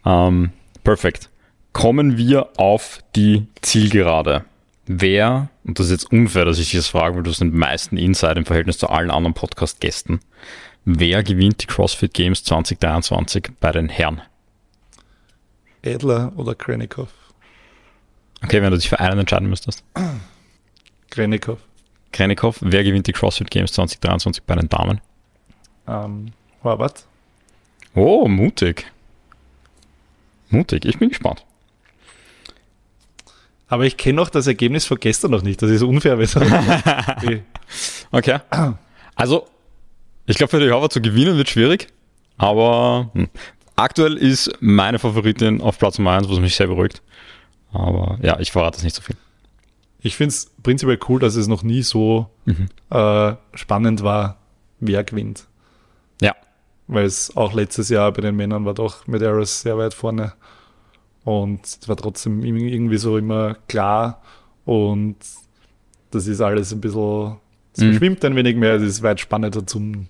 Ähm, perfekt. Kommen wir auf die Zielgerade. Wer, und das ist jetzt unfair, dass ich das frage, weil du hast den meisten Insight im Verhältnis zu allen anderen Podcast-Gästen. Wer gewinnt die CrossFit Games 2023 bei den Herren? Edler oder Krennikov? Okay, wenn du dich für einen entscheiden müsstest. Krennikov. Krennikov. Wer gewinnt die CrossFit Games 2023 bei den Damen? Ähm, Horvath. Oh, mutig. Mutig. Ich bin gespannt. Aber ich kenne auch das Ergebnis von gestern noch nicht. Das ist unfair. okay. Also, ich glaube, für die Horvath zu gewinnen wird schwierig. Aber hm. Aktuell ist meine Favoritin auf Platz Nummer 1, was mich sehr beruhigt. Aber ja, ich verrate es nicht so viel. Ich finde es prinzipiell cool, dass es noch nie so mhm. äh, spannend war, wer gewinnt. Ja. Weil es auch letztes Jahr bei den Männern war doch mit Eros sehr weit vorne. Und es war trotzdem irgendwie so immer klar. Und das ist alles ein bisschen, es mhm. verschwimmt ein wenig mehr, es ist weit spannender zum,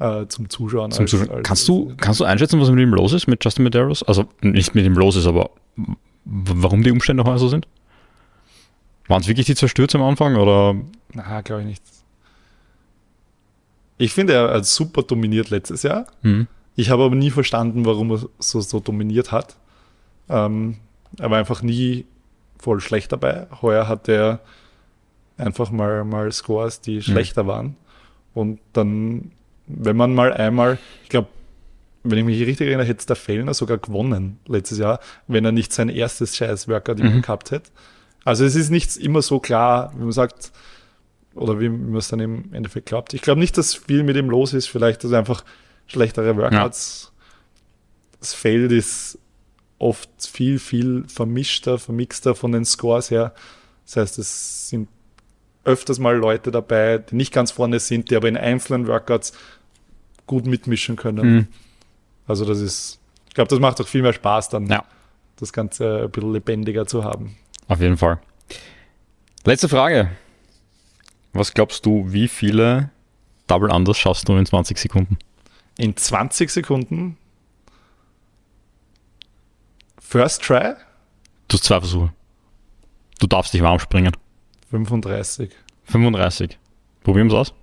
äh, zum Zuschauen. Zum als, Zuschauen. Als, kannst, du, kannst du einschätzen, was mit ihm los ist, mit Justin Medeiros? Also nicht mit ihm los ist, aber warum die Umstände heute so sind? Waren es wirklich die zerstört am Anfang oder? Na, glaube ich nicht. Ich finde, er hat super dominiert letztes Jahr. Mhm. Ich habe aber nie verstanden, warum er so, so dominiert hat. Ähm, er war einfach nie voll schlecht dabei. Heuer hat er einfach mal, mal Scores, die mhm. schlechter waren. Und dann, wenn man mal einmal, ich glaube, wenn ich mich richtig erinnere, hätte der Fellner sogar gewonnen letztes Jahr, wenn er nicht sein erstes scheiß Workout mhm. gehabt hätte. Also es ist nicht immer so klar, wie man sagt, oder wie man es dann im Endeffekt glaubt. Ich glaube nicht, dass viel mit ihm los ist, vielleicht dass einfach schlechtere Workouts. Ja. Das Feld ist oft viel, viel vermischter, vermixter von den Scores her. Das heißt, es sind öfters mal Leute dabei, die nicht ganz vorne sind, die aber in einzelnen Workouts gut mitmischen können. Mhm. Also das ist, ich glaube, das macht auch viel mehr Spaß dann, Ja. das Ganze ein bisschen lebendiger zu haben. Auf jeden Fall. Letzte Frage. Was glaubst du, wie viele Double Unders schaffst du in 20 Sekunden? In 20 Sekunden First Try Du hast zwei Versuche. Du darfst dich warm springen. 35. 35. Probieren wir es aus.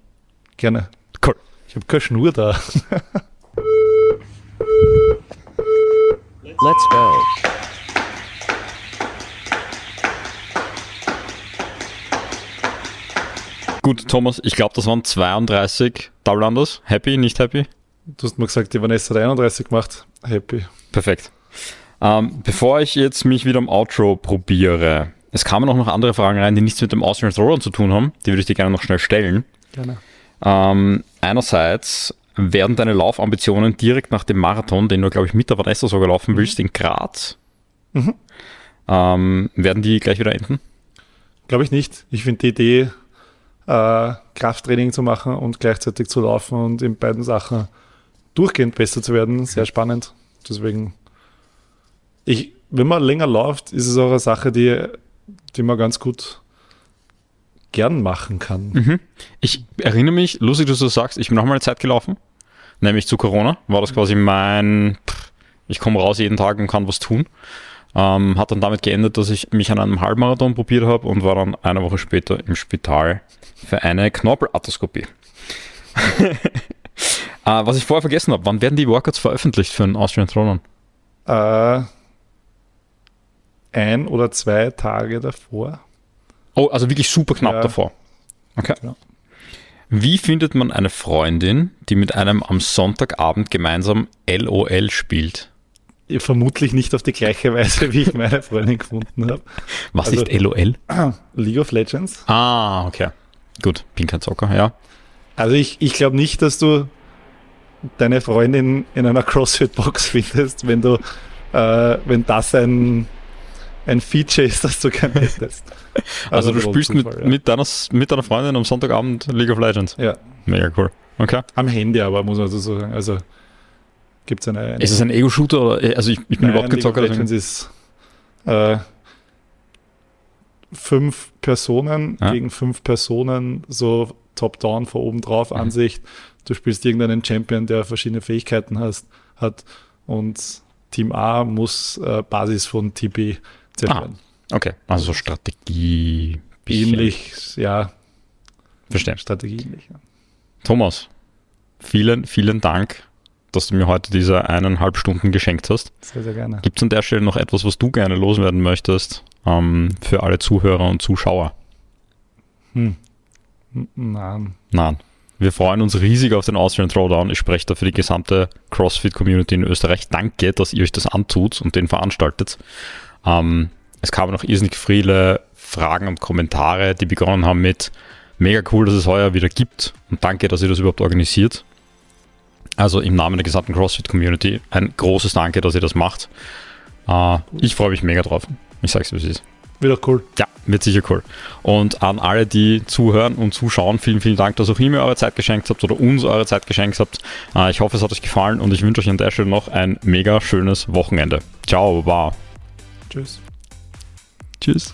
Gerne. Cool. Ich habe keine Schnur da. Let's go. Gut, Thomas, ich glaube, das waren 32 Double Unders. Happy, nicht happy? Du hast mir gesagt, die Vanessa hat 31 gemacht. Happy. Perfekt. Ähm, bevor ich jetzt mich wieder am Outro probiere, es kamen auch noch andere Fragen rein, die nichts mit dem Austrian Throwdown zu tun haben. Die würde ich dir gerne noch schnell stellen. Gerne. Ähm, einerseits werden deine Laufambitionen direkt nach dem Marathon, den du, glaube ich, mit der Vanessa sogar laufen willst, in Graz, Mhm. ähm, werden die gleich wieder enden? Glaube ich nicht. Ich finde die Idee, äh, Krafttraining zu machen und gleichzeitig zu laufen und in beiden Sachen durchgehend besser zu werden, sehr spannend. Deswegen, ich, wenn man länger läuft, ist es auch eine Sache, die, die man ganz gut gern machen kann. Mhm. Ich erinnere mich, lustig, dass du das sagst, ich bin noch mal eine Zeit gelaufen, nämlich zu Corona, war das quasi mein, pff, ich komme raus jeden Tag und kann was tun. Ähm, hat dann damit geendet, dass ich mich an einem Halbmarathon probiert habe und war dann eine Woche später im Spital für eine Knorpelarthroskopie. äh, was ich vorher vergessen habe, wann werden die Workouts veröffentlicht für den Austrian Throwdown? Äh, ein oder zwei Tage davor. Oh, also wirklich super knapp Ja. davor. Okay. Ja. Wie findet man eine Freundin, die mit einem am Sonntagabend gemeinsam LOL spielt? Vermutlich nicht auf die gleiche Weise, wie ich meine Freundin gefunden habe. Was Also- ist LOL? League of Legends. Ah, okay. Gut, bin kein Zocker, ja. Also ich, ich glaube nicht, dass du deine Freundin in einer CrossFit-Box findest, wenn du, äh, wenn das ein, ein Feature ist, das du gerne hättest. Also, du wohl spielst mit, Zufall, ja. mit, deiner, mit deiner Freundin am Sonntagabend League of Legends. Ja, Mega cool. Okay. am Handy aber, muss man so sagen. Also gibt es eine, eine Ist es ein Ego-Shooter? oder- Also ich, ich bin Nein, überhaupt kein Zocker. Legends ist äh, fünf Personen Ja. gegen fünf Personen, so top-down vor oben drauf Mhm. Ansicht. Du spielst irgendeinen Champion, der verschiedene Fähigkeiten hast, hat und Team A muss äh, Basis von TB zerstören. Okay, also so Strategie. Ähnlich, ja, Verstehe. Strategie ähnlich. Ja. Thomas, vielen, vielen Dank, dass du mir heute diese eineinhalb Stunden geschenkt hast. Sehr, sehr gerne. Gibt es an der Stelle noch etwas, was du gerne loswerden möchtest ähm, für alle Zuhörer und Zuschauer? Hm. Nein. Nein. Wir freuen uns riesig auf den Austrian Throwdown. Ich spreche da für die gesamte CrossFit-Community in Österreich. Danke, dass ihr euch das antut und den veranstaltet. Ähm, es kamen noch irrsinnig viele Fragen und Kommentare, die begonnen haben mit mega cool, dass es heuer wieder gibt und danke, dass ihr das überhaupt organisiert. Also im Namen der gesamten CrossFit-Community ein großes Danke, dass ihr das macht. Äh, ich freue mich mega drauf. Ich sag's, wie es ist. Wieder cool. Ja, wird sicher cool. Und an alle, die zuhören und zuschauen, vielen, vielen Dank, dass auch ihr mir eure Zeit geschenkt habt oder uns eure Zeit geschenkt habt. Äh, Ich hoffe, es hat euch gefallen und ich wünsche euch an der Stelle noch ein mega schönes Wochenende. Ciao, baba. Tschüss. Tschüss.